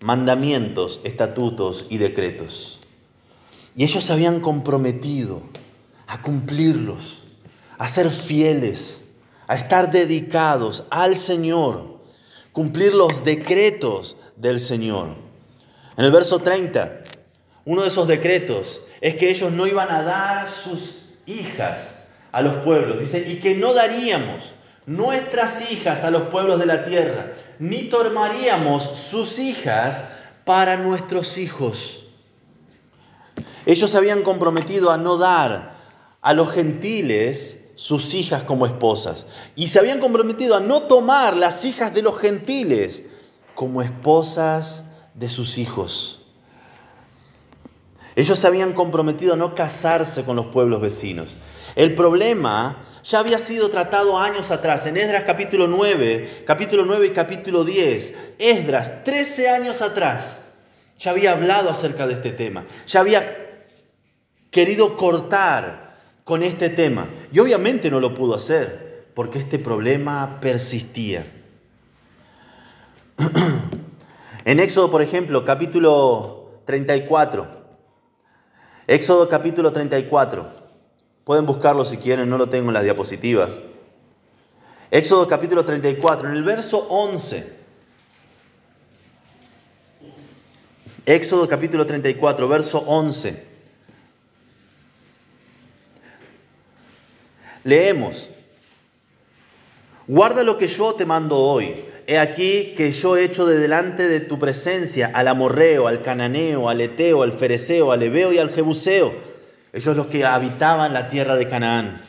mandamientos, estatutos y decretos. Y ellos se habían comprometido a cumplirlos, a ser fieles, a estar dedicados al Señor, cumplir los decretos del Señor. En el verso 30 uno de esos decretos es que ellos no iban a dar sus hijas a los pueblos. Dice, y que no daríamos nuestras hijas a los pueblos de la tierra, ni tomaríamos sus hijas para nuestros hijos. Ellos habían comprometido a no dar a los gentiles sus hijas como esposas. Y se habían comprometido a no tomar las hijas de los gentiles como esposas de sus hijos. Ellos se habían comprometido a no casarse con los pueblos vecinos. El problema ya había sido tratado años atrás, en Esdras capítulo 9, capítulo 9 y capítulo 10. Esdras, 13 años atrás, ya había hablado acerca de este tema, ya había querido cortar con este tema. Y obviamente no lo pudo hacer, porque este problema persistía. [clears throat] En Éxodo, por ejemplo, capítulo 34, Éxodo capítulo 34. Pueden buscarlo si quieren, no lo tengo en las diapositivas. Éxodo capítulo 34, en el verso 11. Éxodo capítulo 34, verso 11. Leemos. Guarda lo que yo te mando hoy He aquí que yo he hecho de delante de tu presencia al amorreo, al cananeo, al eteo, al fereceo, al ebeo y al jebuseo, ellos los que habitaban la tierra de Canaán.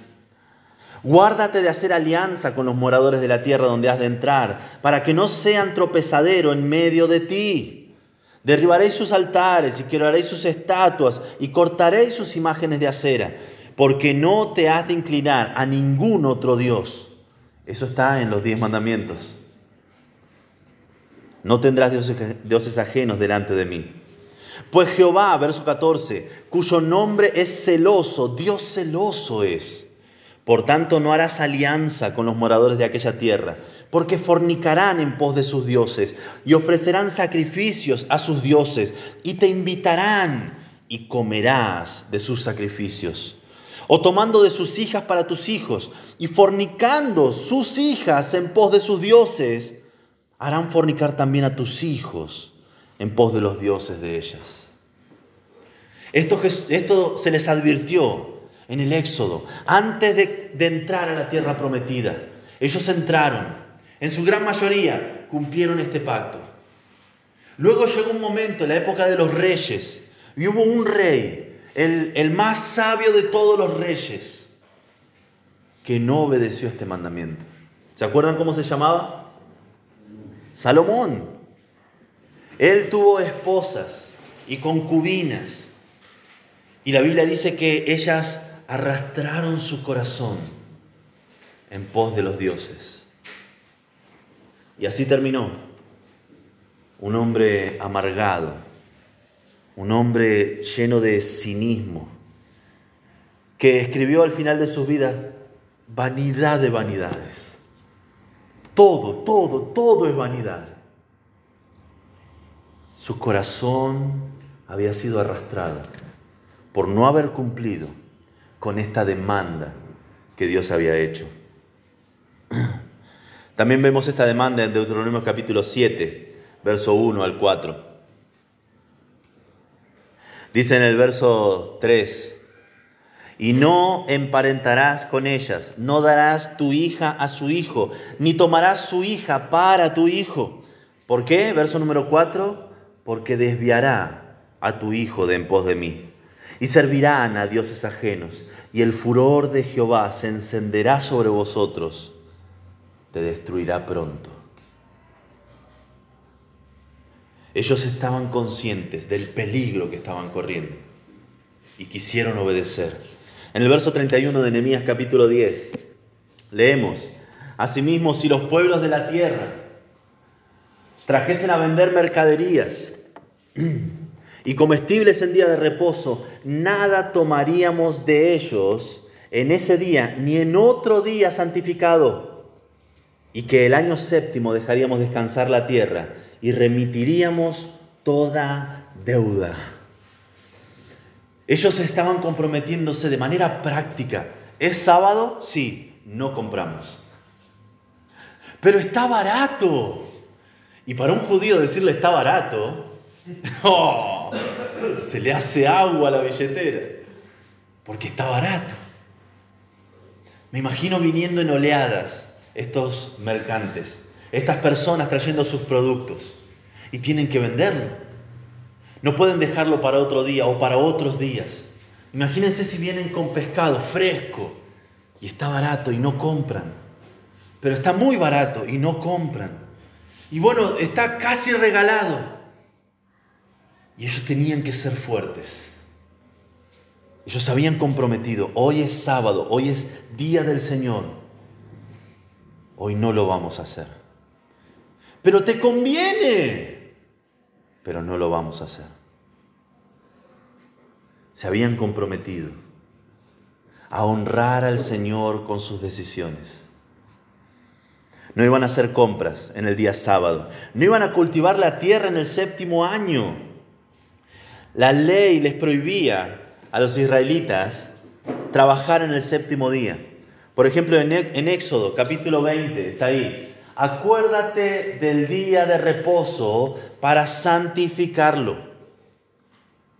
Guárdate de hacer alianza con los moradores de la tierra donde has de entrar, para que no sean tropezadero en medio de ti. Derribaréis sus altares y quebraréis sus estatuas y cortaréis sus imágenes de acera, porque no te has de inclinar a ningún otro Dios. Eso está en los diez mandamientos. No tendrás dioses, ajenos delante de mí. Pues Jehová, verso 14, cuyo nombre es celoso, Dios celoso es. Por tanto, no harás alianza con los moradores de aquella tierra, porque fornicarán en pos de sus dioses y ofrecerán sacrificios a sus dioses y te invitarán y comerás de sus sacrificios. O tomando de sus hijas para tus hijos y fornicando sus hijas en pos de sus dioses, harán fornicar también a tus hijos en pos de los dioses de ellas. Esto, se les advirtió en el Éxodo, antes de, de entrar a la tierra prometida. Ellos entraron, en su gran mayoría cumplieron este pacto. Luego llegó un momento, en la época de los reyes, y hubo un rey, el, el más sabio de todos los reyes, que no obedeció este mandamiento. ¿Se acuerdan cómo se llamaba? Salomón. Él tuvo esposas y concubinas. Y la Biblia dice que ellas arrastraron su corazón en pos de los dioses. Y así terminó. Un hombre amargado, un hombre lleno de cinismo, que escribió al final de su vida vanidad de vanidades. Todo, todo, todo es vanidad. Su corazón había sido arrastrado por no haber cumplido con esta demanda que Dios había hecho. [clears throat] También vemos esta demanda en Deuteronomio capítulo 7, verso 1 al 4. Dice en el verso 3, y no emparentarás con ellas, no darás tu hija a su hijo, ni tomarás su hija para tu hijo. ¿Por qué? Verso número 4, porque desviará a tu hijo de en pos de mí, y servirán a dioses ajenos, y el furor de Jehová se encenderá sobre vosotros, te destruirá pronto. Ellos estaban conscientes del peligro que estaban corriendo y quisieron obedecer. En el verso 31 de Nehemías capítulo 10 leemos, Asimismo, si los pueblos de la tierra trajesen a vender mercaderías [clears throat] y comestibles en día de reposo, nada tomaríamos de ellos en ese día ni en otro día santificado, y que el año séptimo dejaríamos descansar la tierra y remitiríamos toda deuda. Ellos estaban comprometiéndose de manera práctica. ¿Es sábado? Sí, no compramos. Pero está barato. Y para un judío decirle está barato, [laughs] oh, se le hace agua a la billetera. Porque está barato. Me imagino viniendo en oleadas estos mercantes, estas personas trayendo sus productos y tienen que venderlo. No pueden dejarlo para otro día o para otros días. Imagínense si vienen con pescado fresco y está barato y no compran. Pero está muy barato y no compran. Y bueno, está casi regalado. Y ellos tenían que ser fuertes. Ellos habían comprometido, hoy es sábado, hoy es día del Señor. Hoy no lo vamos a hacer. Pero te conviene pero no lo vamos a hacer. Se habían comprometido a honrar al Señor con sus decisiones. No iban a hacer compras en el día sábado. No iban a cultivar la tierra en el séptimo año. La ley les prohibía a los israelitas trabajar en el séptimo día. Por ejemplo, en Éxodo capítulo 20, está ahí, acuérdate del día de reposo para santificarlo.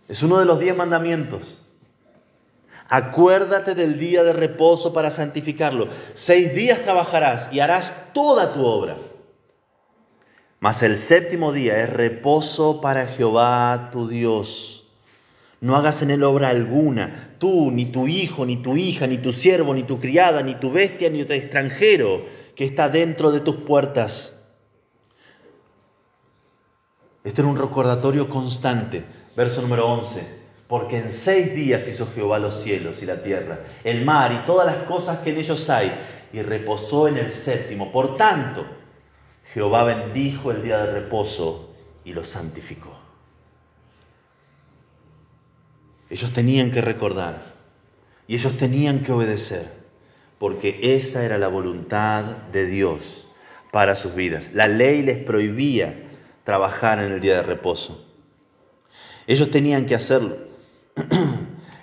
Es uno de los diez mandamientos. Acuérdate del día de reposo para santificarlo. Seis días trabajarás y harás toda tu obra. Mas el séptimo día es reposo para Jehová tu Dios. No hagas en él obra alguna, tú, ni tu hijo, ni tu hija, ni tu siervo, ni tu criada, ni tu bestia, ni tu extranjero que está dentro de tus puertas. Este era un recordatorio constante. Verso número 11. Porque en seis días hizo Jehová los cielos y la tierra, el mar y todas las cosas que en ellos hay, y reposó en el séptimo. Por tanto, Jehová bendijo el día de reposo y lo santificó. Ellos tenían que recordar y ellos tenían que obedecer porque esa era la voluntad de Dios para sus vidas. La ley les prohibía trabajar en el día de reposo. Ellos tenían que hacerlo. [clears throat]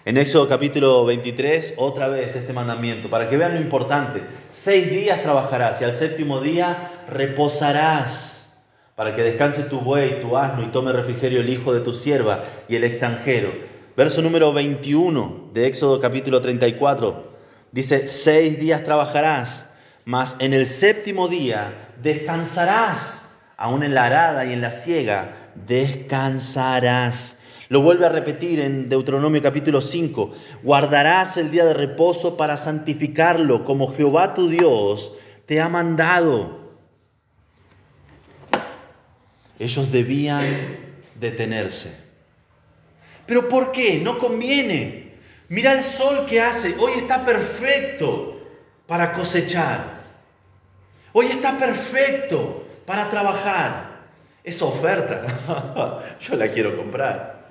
En Éxodo capítulo 23, otra vez este mandamiento, para que vean lo importante. Seis días trabajarás y al séptimo día reposarás, para que descanse tu buey, tu asno y tome refrigerio el hijo de tu sierva y el extranjero. Verso número 21 de Éxodo capítulo 34. Dice, seis días trabajarás, mas en el séptimo día descansarás, aún en la arada y en la siega, descansarás. Lo vuelve a repetir en Deuteronomio capítulo 5. Guardarás el día de reposo para santificarlo, como Jehová tu Dios te ha mandado. Ellos debían detenerse. ¿Pero por qué? No conviene. Mira el sol que hace. Hoy está perfecto para cosechar. Hoy está perfecto para trabajar. Esa oferta, [laughs] yo la quiero comprar.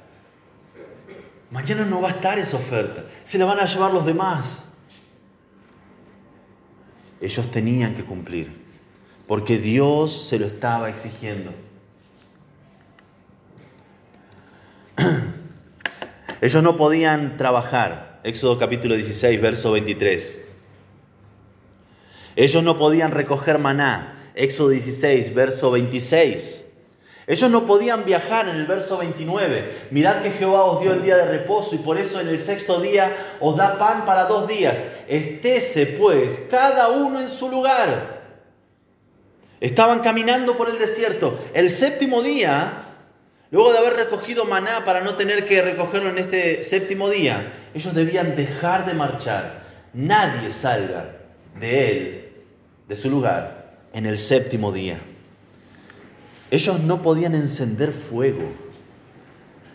Mañana no va a estar esa oferta. Se la van a llevar los demás. Ellos tenían que cumplir, porque Dios se lo estaba exigiendo. [clears throat] Ellos no podían trabajar. Éxodo capítulo 16, verso 23. Ellos no podían recoger maná. Éxodo 16, verso 26. Ellos no podían viajar en el verso 29. Mirad que Jehová os dio el día de reposo y por eso en el sexto día os da pan para dos días. Estése pues cada uno en su lugar. Estaban caminando por el desierto. El séptimo día, luego de haber recogido maná para no tener que recogerlo en este séptimo día, ellos debían dejar de marchar. Nadie salga de él, de su lugar, en el séptimo día. Ellos no podían encender fuego.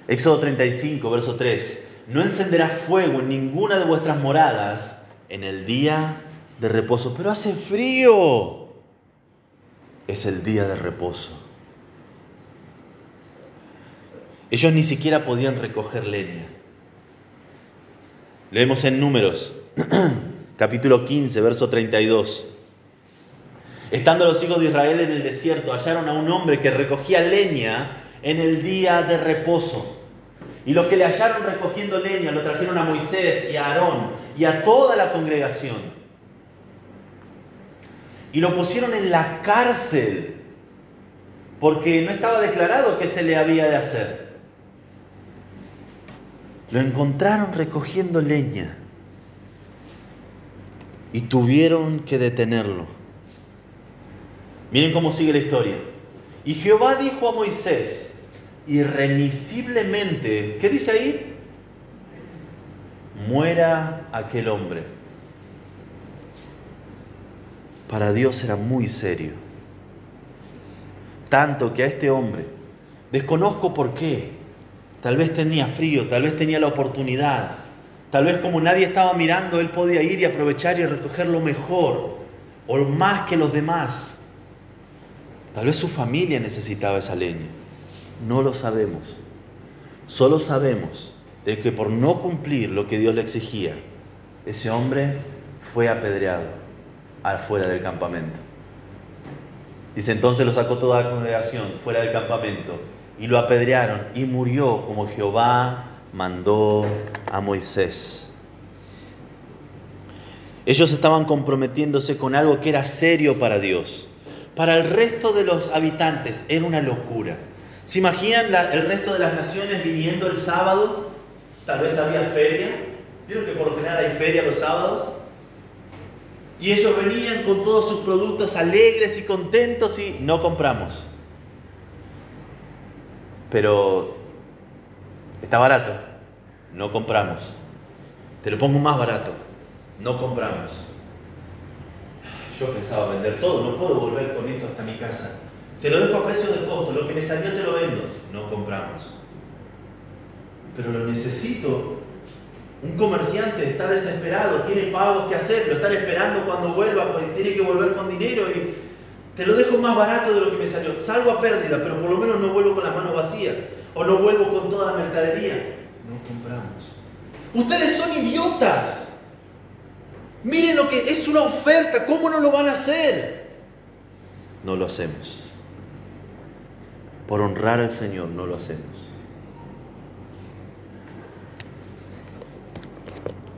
Éxodo 35, verso 3. No encenderás fuego en ninguna de vuestras moradas en el día de reposo. Pero hace frío. Es el día de reposo. Ellos ni siquiera podían recoger leña. Leemos en Números, [clears throat] capítulo 15, verso 32. Estando los hijos de Israel en el desierto, hallaron a un hombre que recogía leña en el día de reposo. Y los que le hallaron recogiendo leña lo trajeron a Moisés y a Aarón y a toda la congregación. Y lo pusieron en la cárcel porque no estaba declarado qué se le había de hacer. Lo encontraron recogiendo leña y tuvieron que detenerlo. Miren cómo sigue la historia. Y Jehová dijo a Moisés, irremisiblemente, ¿qué dice ahí? Muera aquel hombre. Para Dios era muy serio. Tanto que a este hombre, desconozco por qué, tal vez tenía frío, tal vez tenía la oportunidad, tal vez como nadie estaba mirando, él podía ir y aprovechar y recoger lo mejor o más que los demás. Tal vez su familia necesitaba esa leña. No lo sabemos. Solo sabemos de que por no cumplir lo que Dios le exigía, ese hombre fue apedreado afuera del campamento. Dice entonces lo sacó toda la congregación fuera del campamento y lo apedrearon y murió como Jehová mandó a Moisés. Ellos estaban comprometiéndose con algo que era serio para Dios para el resto de los habitantes era una locura. ¿Se imaginan el resto de las naciones viniendo el sábado? Tal vez había feria. ¿Vieron que por lo general hay feria los sábados? Y ellos venían con todos sus productos alegres y contentos y no compramos. Pero está barato, no compramos. Te lo pongo más barato, no compramos. Yo pensaba vender todo, no puedo volver con esto hasta mi casa. Te lo dejo a precio de costo, lo que me salió te lo vendo. No compramos. Pero lo necesito. Un comerciante está desesperado, tiene pagos que hacer, lo están esperando cuando vuelva, porque tiene que volver con dinero y te lo dejo más barato de lo que me salió. Salgo a pérdida, pero por lo menos no vuelvo con las manos vacías o no vuelvo con toda la mercadería. No compramos. Ustedes son idiotas. Miren lo que es una oferta, ¿cómo no lo van a hacer? No lo hacemos. Por honrar al Señor no lo hacemos.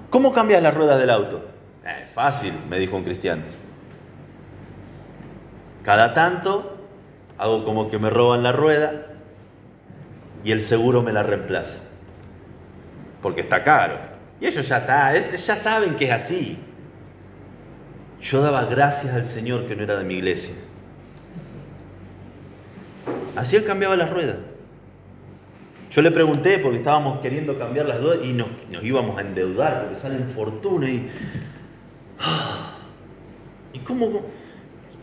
¿Cómo cambias las ruedas del auto? Eh, fácil, me dijo un cristiano. Cada tanto hago como que me roban la rueda y el seguro me la reemplaza. porque está caro. Y ellos ya está, ya saben que es así. Yo daba gracias al Señor que no era de mi iglesia. Así él cambiaba las ruedas. Yo le pregunté porque estábamos queriendo cambiar las ruedas y nos, íbamos a endeudar porque salen fortuna y. [gasps] ¿Y cómo?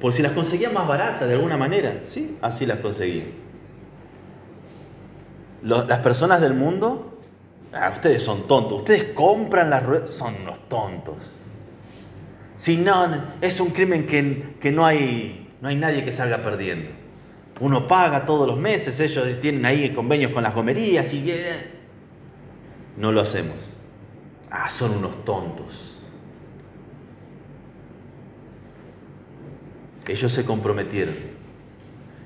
Por si las conseguía más baratas de alguna manera. Sí, así las conseguí. las personas del mundo, ah, ustedes son tontos. Ustedes compran las ruedas, son unos tontos. Si no, es un crimen que, que no, hay, no hay nadie que salga perdiendo. Uno paga todos los meses, ellos tienen ahí convenios con las gomerías y... No lo hacemos. Ah, son unos tontos. Ellos se comprometieron.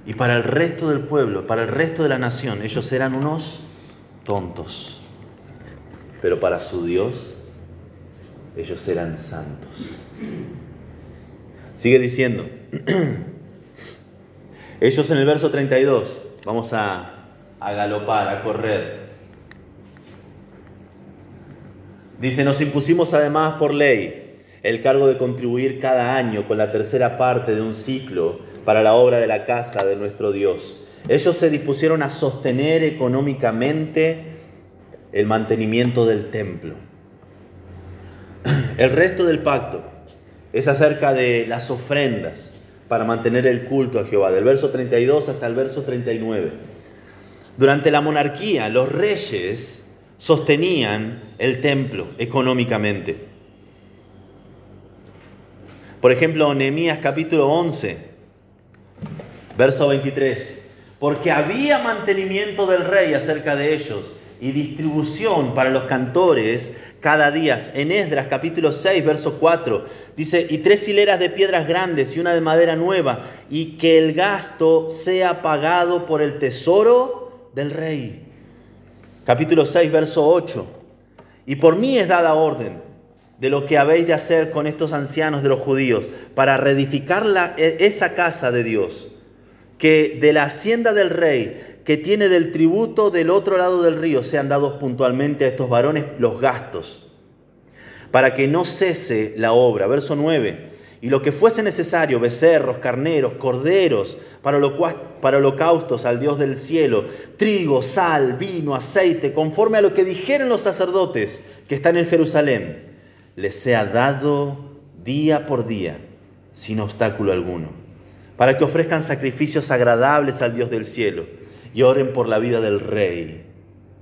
Y para el resto del pueblo, para el resto de la nación, ellos eran unos tontos. Pero para su Dios, ellos eran santos. Sigue diciendo. [clears throat] Ellos en el verso 32, vamos a, a galopar, a correr. Dice, nos impusimos además por ley el cargo de contribuir cada año con la tercera parte de un ciclo para la obra de la casa de nuestro Dios. Ellos se dispusieron a sostener económicamente el mantenimiento del templo. El resto del pacto es acerca de las ofrendas para mantener el culto a Jehová, del verso 32 hasta el verso 39. Durante la monarquía, los reyes sostenían el templo económicamente. Por ejemplo, Nehemías capítulo 11, verso 23. Porque había mantenimiento del rey acerca de ellos y distribución para los cantores cada día. En Esdras capítulo 6, verso 4, dice, y tres hileras de piedras grandes y una de madera nueva, y que el gasto sea pagado por el tesoro del rey. Capítulo 6, verso 8, y por mí es dada orden de lo que habéis de hacer con estos ancianos de los judíos para reedificar la, e, esa casa de Dios, que de la hacienda del rey que tiene del tributo del otro lado del río sean dados puntualmente a estos varones los gastos, para que no cese la obra. Verso 9. Y lo que fuese necesario, becerros, carneros, corderos, para, para holocaustos al Dios del cielo, trigo, sal, vino, aceite, conforme a lo que dijeron los sacerdotes que están en Jerusalén, les sea dado día por día, sin obstáculo alguno, para que ofrezcan sacrificios agradables al Dios del cielo y oren por la vida del rey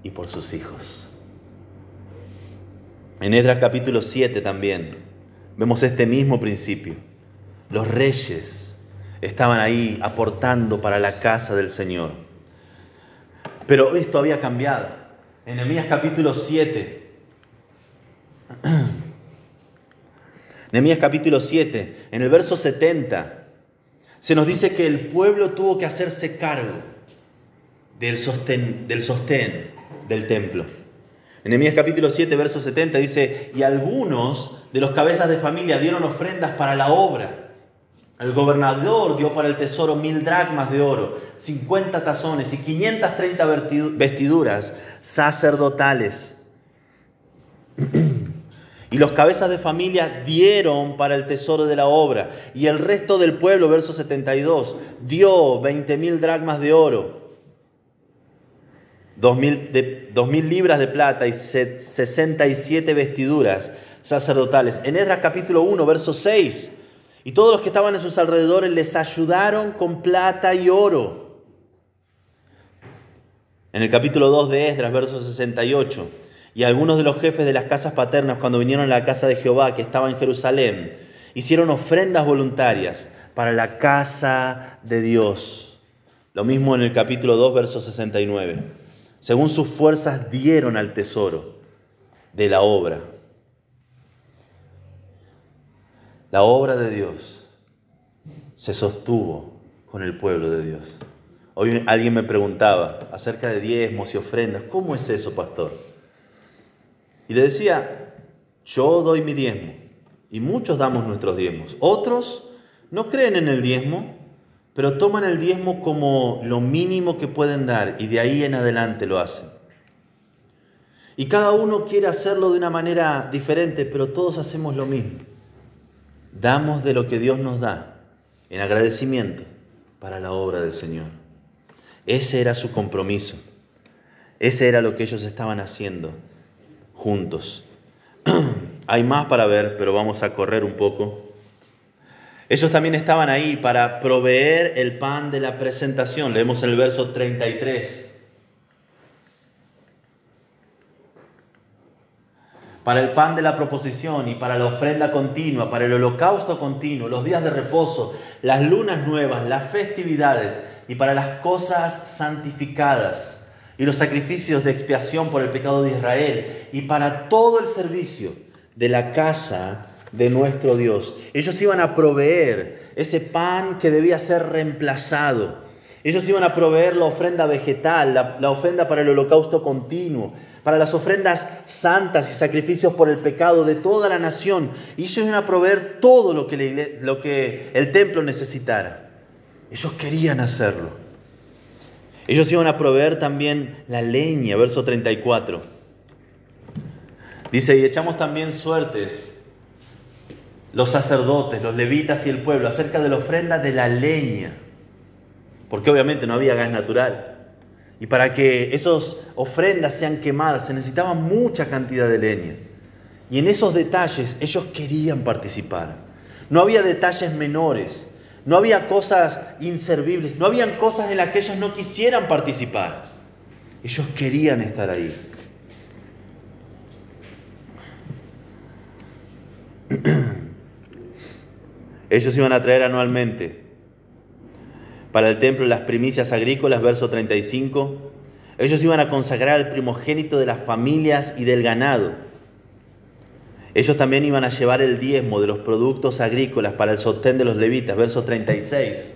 y por sus hijos. En Edras capítulo 7 también vemos este mismo principio. Los reyes estaban ahí aportando para la casa del Señor. Pero esto había cambiado. En capítulo 7. [clears throat] Nehemías capítulo 7, en el verso 70, se nos dice que el pueblo tuvo que hacerse cargo del sostén del, templo. Nehemías capítulo 7, verso 70 dice, y algunos de los cabezas de familia dieron ofrendas para la obra. El gobernador dio para el tesoro mil dracmas de oro, 50 tazones y 530 vestiduras sacerdotales. [clears throat] Y los cabezas de familia dieron para el tesoro de la obra. Y el resto del pueblo, verso 72, dio 20 mil dracmas de oro dos mil, libras de plata y 67 vestiduras sacerdotales. En Esdras capítulo 1, verso 6. Y todos los que estaban en sus alrededores les ayudaron con plata y oro. En el capítulo 2 de Esdras, verso 68. Y algunos de los jefes de las casas paternas, cuando vinieron a la casa de Jehová, que estaba en Jerusalén, hicieron ofrendas voluntarias para la casa de Dios. Lo mismo en el capítulo 2, verso 69 según sus fuerzas dieron al tesoro de la obra. La obra de Dios se sostuvo con el pueblo de Dios. Hoy alguien me preguntaba acerca de diezmos y ofrendas, ¿cómo es eso, pastor? Y le decía, yo doy mi diezmo y muchos damos nuestros diezmos. Otros no creen en el diezmo pero toman el diezmo como lo mínimo que pueden dar y de ahí en adelante lo hacen. Y cada uno quiere hacerlo de una manera diferente, pero todos hacemos lo mismo. Damos de lo que Dios nos da en agradecimiento para la obra del Señor. Ese era su compromiso. Ese era lo que ellos estaban haciendo juntos. [clears throat] Hay más para ver, pero vamos a correr un poco. Ellos también estaban ahí para proveer el pan de la presentación. Leemos el verso 33. Para el pan de la proposición y para la ofrenda continua, para el holocausto continuo, los días de reposo, las lunas nuevas, las festividades y para las cosas santificadas y los sacrificios de expiación por el pecado de Israel y para todo el servicio de la casa de nuestro Dios. Ellos iban a proveer ese pan que debía ser reemplazado. Ellos iban a proveer la ofrenda vegetal, la, ofrenda para el holocausto continuo, para las ofrendas santas y sacrificios por el pecado de toda la nación. Y ellos iban a proveer todo lo que, lo que el templo necesitara. Ellos querían hacerlo. Ellos iban a proveer también la leña, verso 34. Dice, y echamos también suertes los sacerdotes, los levitas y el pueblo acerca de la ofrenda de la leña, porque obviamente no había gas natural. Y para que esas ofrendas sean quemadas se necesitaba mucha cantidad de leña. Y en esos detalles ellos querían participar. No había detalles menores, no había cosas inservibles, no habían cosas en las que ellos no quisieran participar. Ellos querían estar ahí. [clears throat] Ellos iban a traer anualmente para el templo las primicias agrícolas, verso 35. Ellos iban a consagrar al primogénito de las familias y del ganado. Ellos también iban a llevar el diezmo de los productos agrícolas para el sostén de los levitas, verso 36.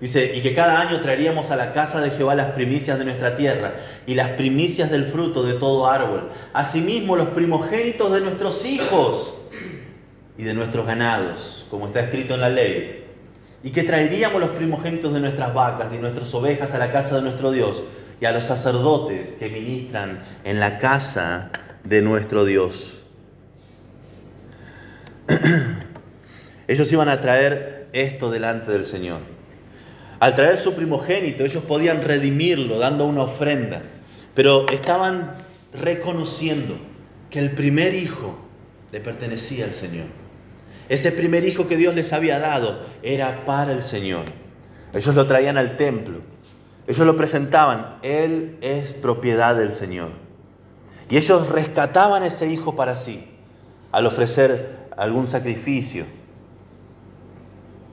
Dice, y que cada año traeríamos a la casa de Jehová las primicias de nuestra tierra y las primicias del fruto de todo árbol, asimismo los primogénitos de nuestros hijos y de nuestros ganados, como está escrito en la ley, y que traeríamos los primogénitos de nuestras vacas y nuestras ovejas a la casa de nuestro Dios y a los sacerdotes que ministran en la casa de nuestro Dios. [clears throat] Ellos iban a traer esto delante del Señor. Al traer su primogénito, ellos podían redimirlo dando una ofrenda, pero estaban reconociendo que el primer hijo le pertenecía al Señor. Ese primer hijo que Dios les había dado era para el Señor. Ellos lo traían al templo. Ellos lo presentaban. Él es propiedad del Señor. Y ellos rescataban ese hijo para sí al ofrecer algún sacrificio.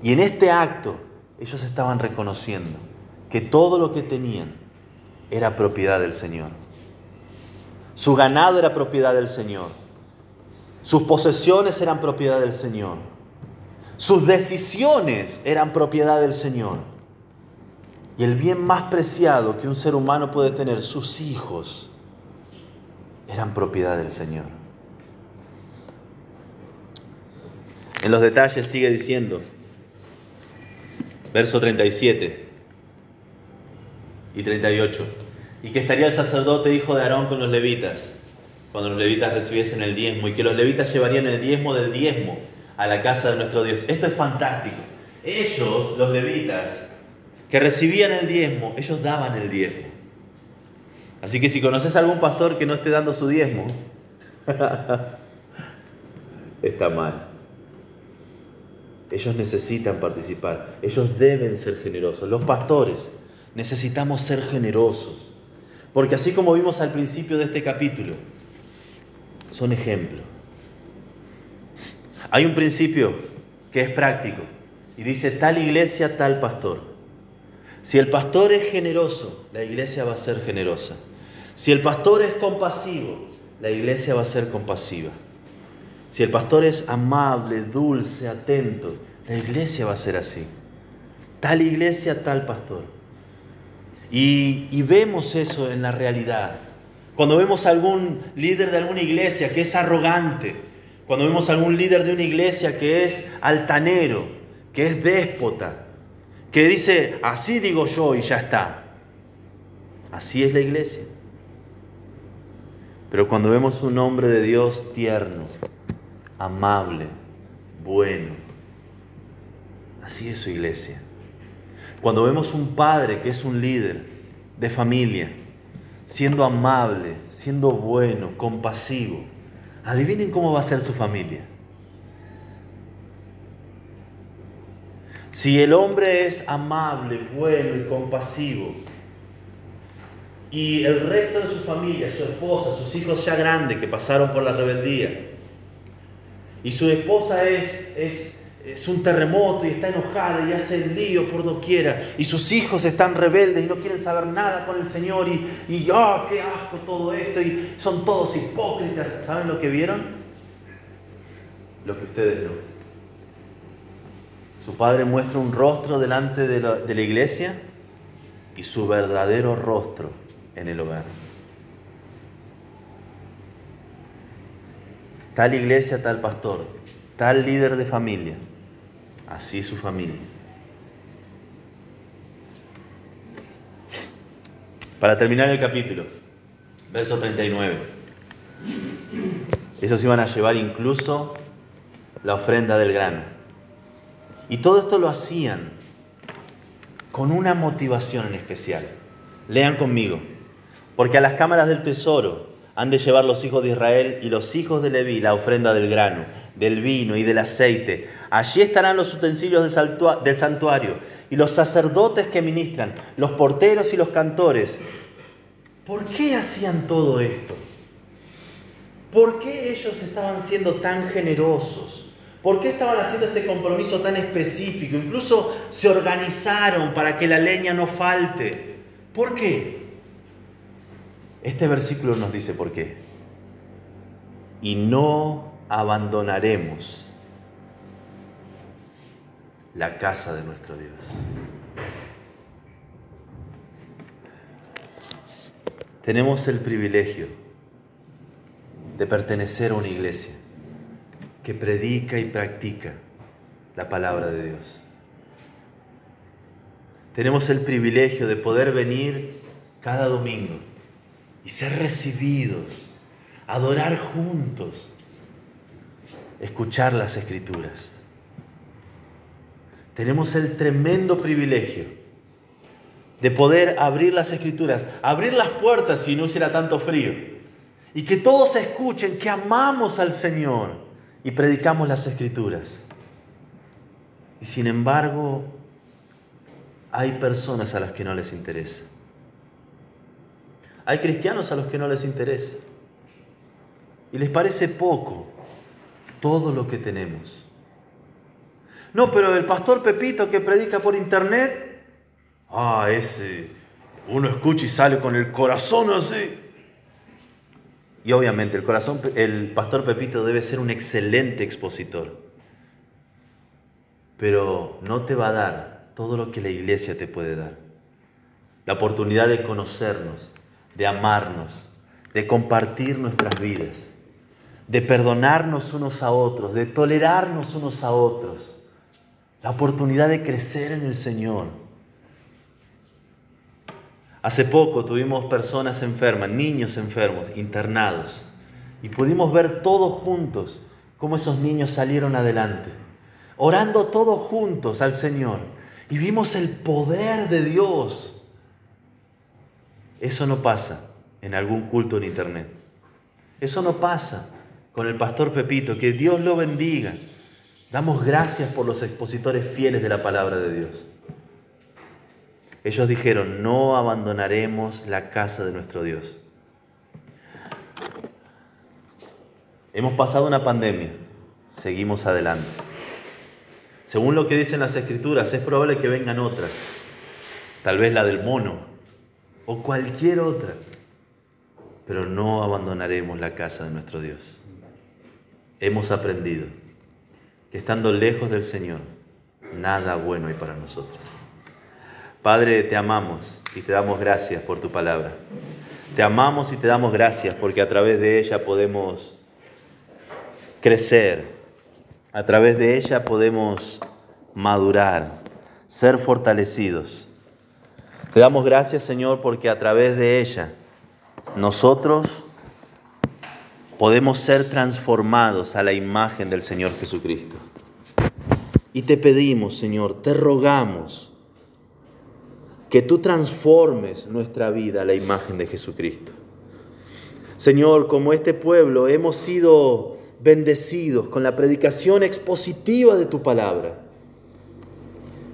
Y en este acto ellos estaban reconociendo que todo lo que tenían era propiedad del Señor. Su ganado era propiedad del Señor. Sus posesiones eran propiedad del Señor. Sus decisiones eran propiedad del Señor. Y el bien más preciado que un ser humano puede tener, sus hijos, eran propiedad del Señor. En los detalles sigue diciendo, verso 37 y 38, y que estaría el sacerdote hijo de Aarón con los levitas cuando los levitas recibiesen el diezmo y que los levitas llevarían el diezmo del diezmo a la casa de nuestro Dios. Esto es fantástico. Ellos, los levitas, que recibían el diezmo, ellos daban el diezmo. Así que si conoces a algún pastor que no esté dando su diezmo, [laughs] está mal. Ellos necesitan participar, ellos deben ser generosos. Los pastores necesitamos ser generosos, porque así como vimos al principio de este capítulo, son ejemplos. Hay un principio que es práctico y dice tal iglesia, tal pastor. Si el pastor es generoso, la iglesia va a ser generosa. Si el pastor es compasivo, la iglesia va a ser compasiva. Si el pastor es amable, dulce, atento, la iglesia va a ser así. Tal iglesia, tal pastor. Y, vemos eso en la realidad. Cuando vemos algún líder de alguna iglesia que es arrogante, cuando vemos algún líder de una iglesia que es altanero, que es déspota, que dice, así digo yo y ya está. Así es la iglesia. Pero cuando vemos un hombre de Dios tierno, amable, bueno, así es su iglesia. Cuando vemos un padre que es un líder de familia, siendo amable, siendo bueno, compasivo, adivinen cómo va a ser su familia. Si el hombre es amable, bueno y compasivo, y el resto de su familia, su esposa, sus hijos ya grandes que pasaron por la rebeldía, y su esposa es, es, es un terremoto y está enojada y hace el lío por doquiera, y sus hijos están rebeldes y no quieren saber nada con el Señor, y, y ¡ah, qué asco todo esto! Y son todos hipócritas. ¿Saben lo que vieron? Lo que ustedes no. Su padre muestra un rostro delante de la, de la iglesia y su verdadero rostro en el hogar. Tal iglesia, tal pastor, tal líder de familia, así su familia. Para terminar el capítulo, verso 39. Esos iban a llevar incluso la ofrenda del grano. Y todo esto lo hacían con una motivación en especial. Lean conmigo. Porque a las cámaras del tesoro han de llevar los hijos de Israel y los hijos de Leví la ofrenda del grano, del vino y del aceite. Allí estarán los utensilios del santuario y los sacerdotes que ministran, los porteros y los cantores. ¿Por qué hacían todo esto? ¿Por qué ellos estaban siendo tan generosos? ¿Por qué estaban haciendo este compromiso tan específico? Incluso se organizaron para que la leña no falte. ¿Por qué? Este versículo nos dice por qué. Y no abandonaremos la casa de nuestro Dios. Tenemos el privilegio de pertenecer a una iglesia que predica y practica la palabra de Dios. Tenemos el privilegio de poder venir cada domingo y ser recibidos, adorar juntos, escuchar las escrituras. Tenemos el tremendo privilegio de poder abrir las escrituras, abrir las puertas si no hiciera tanto frío, y que todos escuchen que amamos al Señor y predicamos las escrituras. Y sin embargo, hay personas a las que no les interesa. Hay cristianos a los que no les interesa. Y les parece poco todo lo que tenemos. No, pero el pastor Pepito que predica por internet, ah, ese, uno escucha y sale con el corazón así. Y obviamente el corazón, el pastor Pepito debe ser un excelente expositor. Pero no te va a dar todo lo que la iglesia te puede dar. La oportunidad de conocernos, de amarnos, de compartir nuestras vidas, de perdonarnos unos a otros, de tolerarnos unos a otros, la oportunidad de crecer en el Señor. Hace poco tuvimos personas enfermas, niños enfermos, internados, y pudimos ver todos juntos cómo esos niños salieron adelante, orando todos juntos al Señor, y vimos el poder de Dios eso no pasa en algún culto en internet. Eso no pasa con el pastor Pepito. Que Dios lo bendiga. Damos gracias por los expositores fieles de la palabra de Dios. Ellos dijeron, no abandonaremos la casa de nuestro Dios. Hemos pasado una pandemia, seguimos adelante. Según lo que dicen las escrituras, es probable que vengan otras, tal vez la del mono, o cualquier otra, pero no abandonaremos la casa de nuestro Dios. Hemos aprendido que estando lejos del Señor, nada bueno hay para nosotros. Padre, te amamos y te damos gracias por tu palabra. Te amamos y te damos gracias porque a través de ella podemos crecer, a través de ella podemos madurar, ser fortalecidos te damos gracias, Señor, porque a través de ella nosotros podemos ser transformados a la imagen del Señor Jesucristo. Y te pedimos, Señor, te rogamos que tú transformes nuestra vida a la imagen de Jesucristo. Señor, como este pueblo hemos sido bendecidos con la predicación expositiva de tu palabra.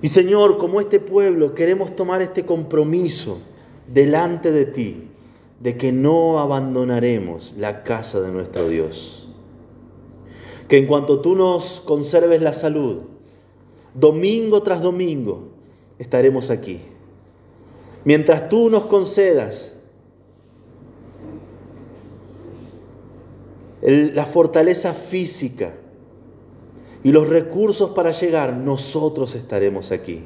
Y Señor, como este pueblo queremos tomar este compromiso delante de ti de que no abandonaremos la casa de nuestro Dios. Que en cuanto tú nos conserves la salud, domingo tras domingo estaremos aquí. Mientras tú nos concedas la fortaleza física y los recursos para llegar, nosotros estaremos aquí.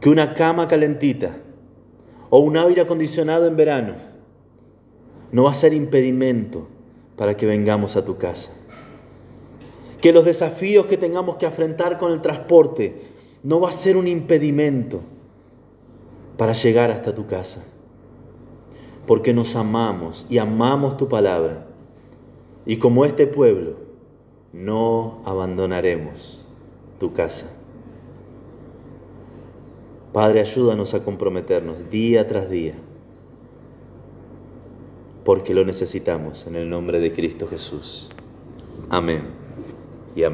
Que una cama calentita o un aire acondicionado en verano no va a ser impedimento para que vengamos a tu casa. Que los desafíos que tengamos que afrontar con el transporte no va a ser un impedimento para llegar hasta tu casa. Porque nos amamos y amamos tu palabra. Y como este pueblo, no abandonaremos tu casa. Padre, ayúdanos a comprometernos día tras día, porque lo necesitamos en el nombre de Cristo Jesús. Amén.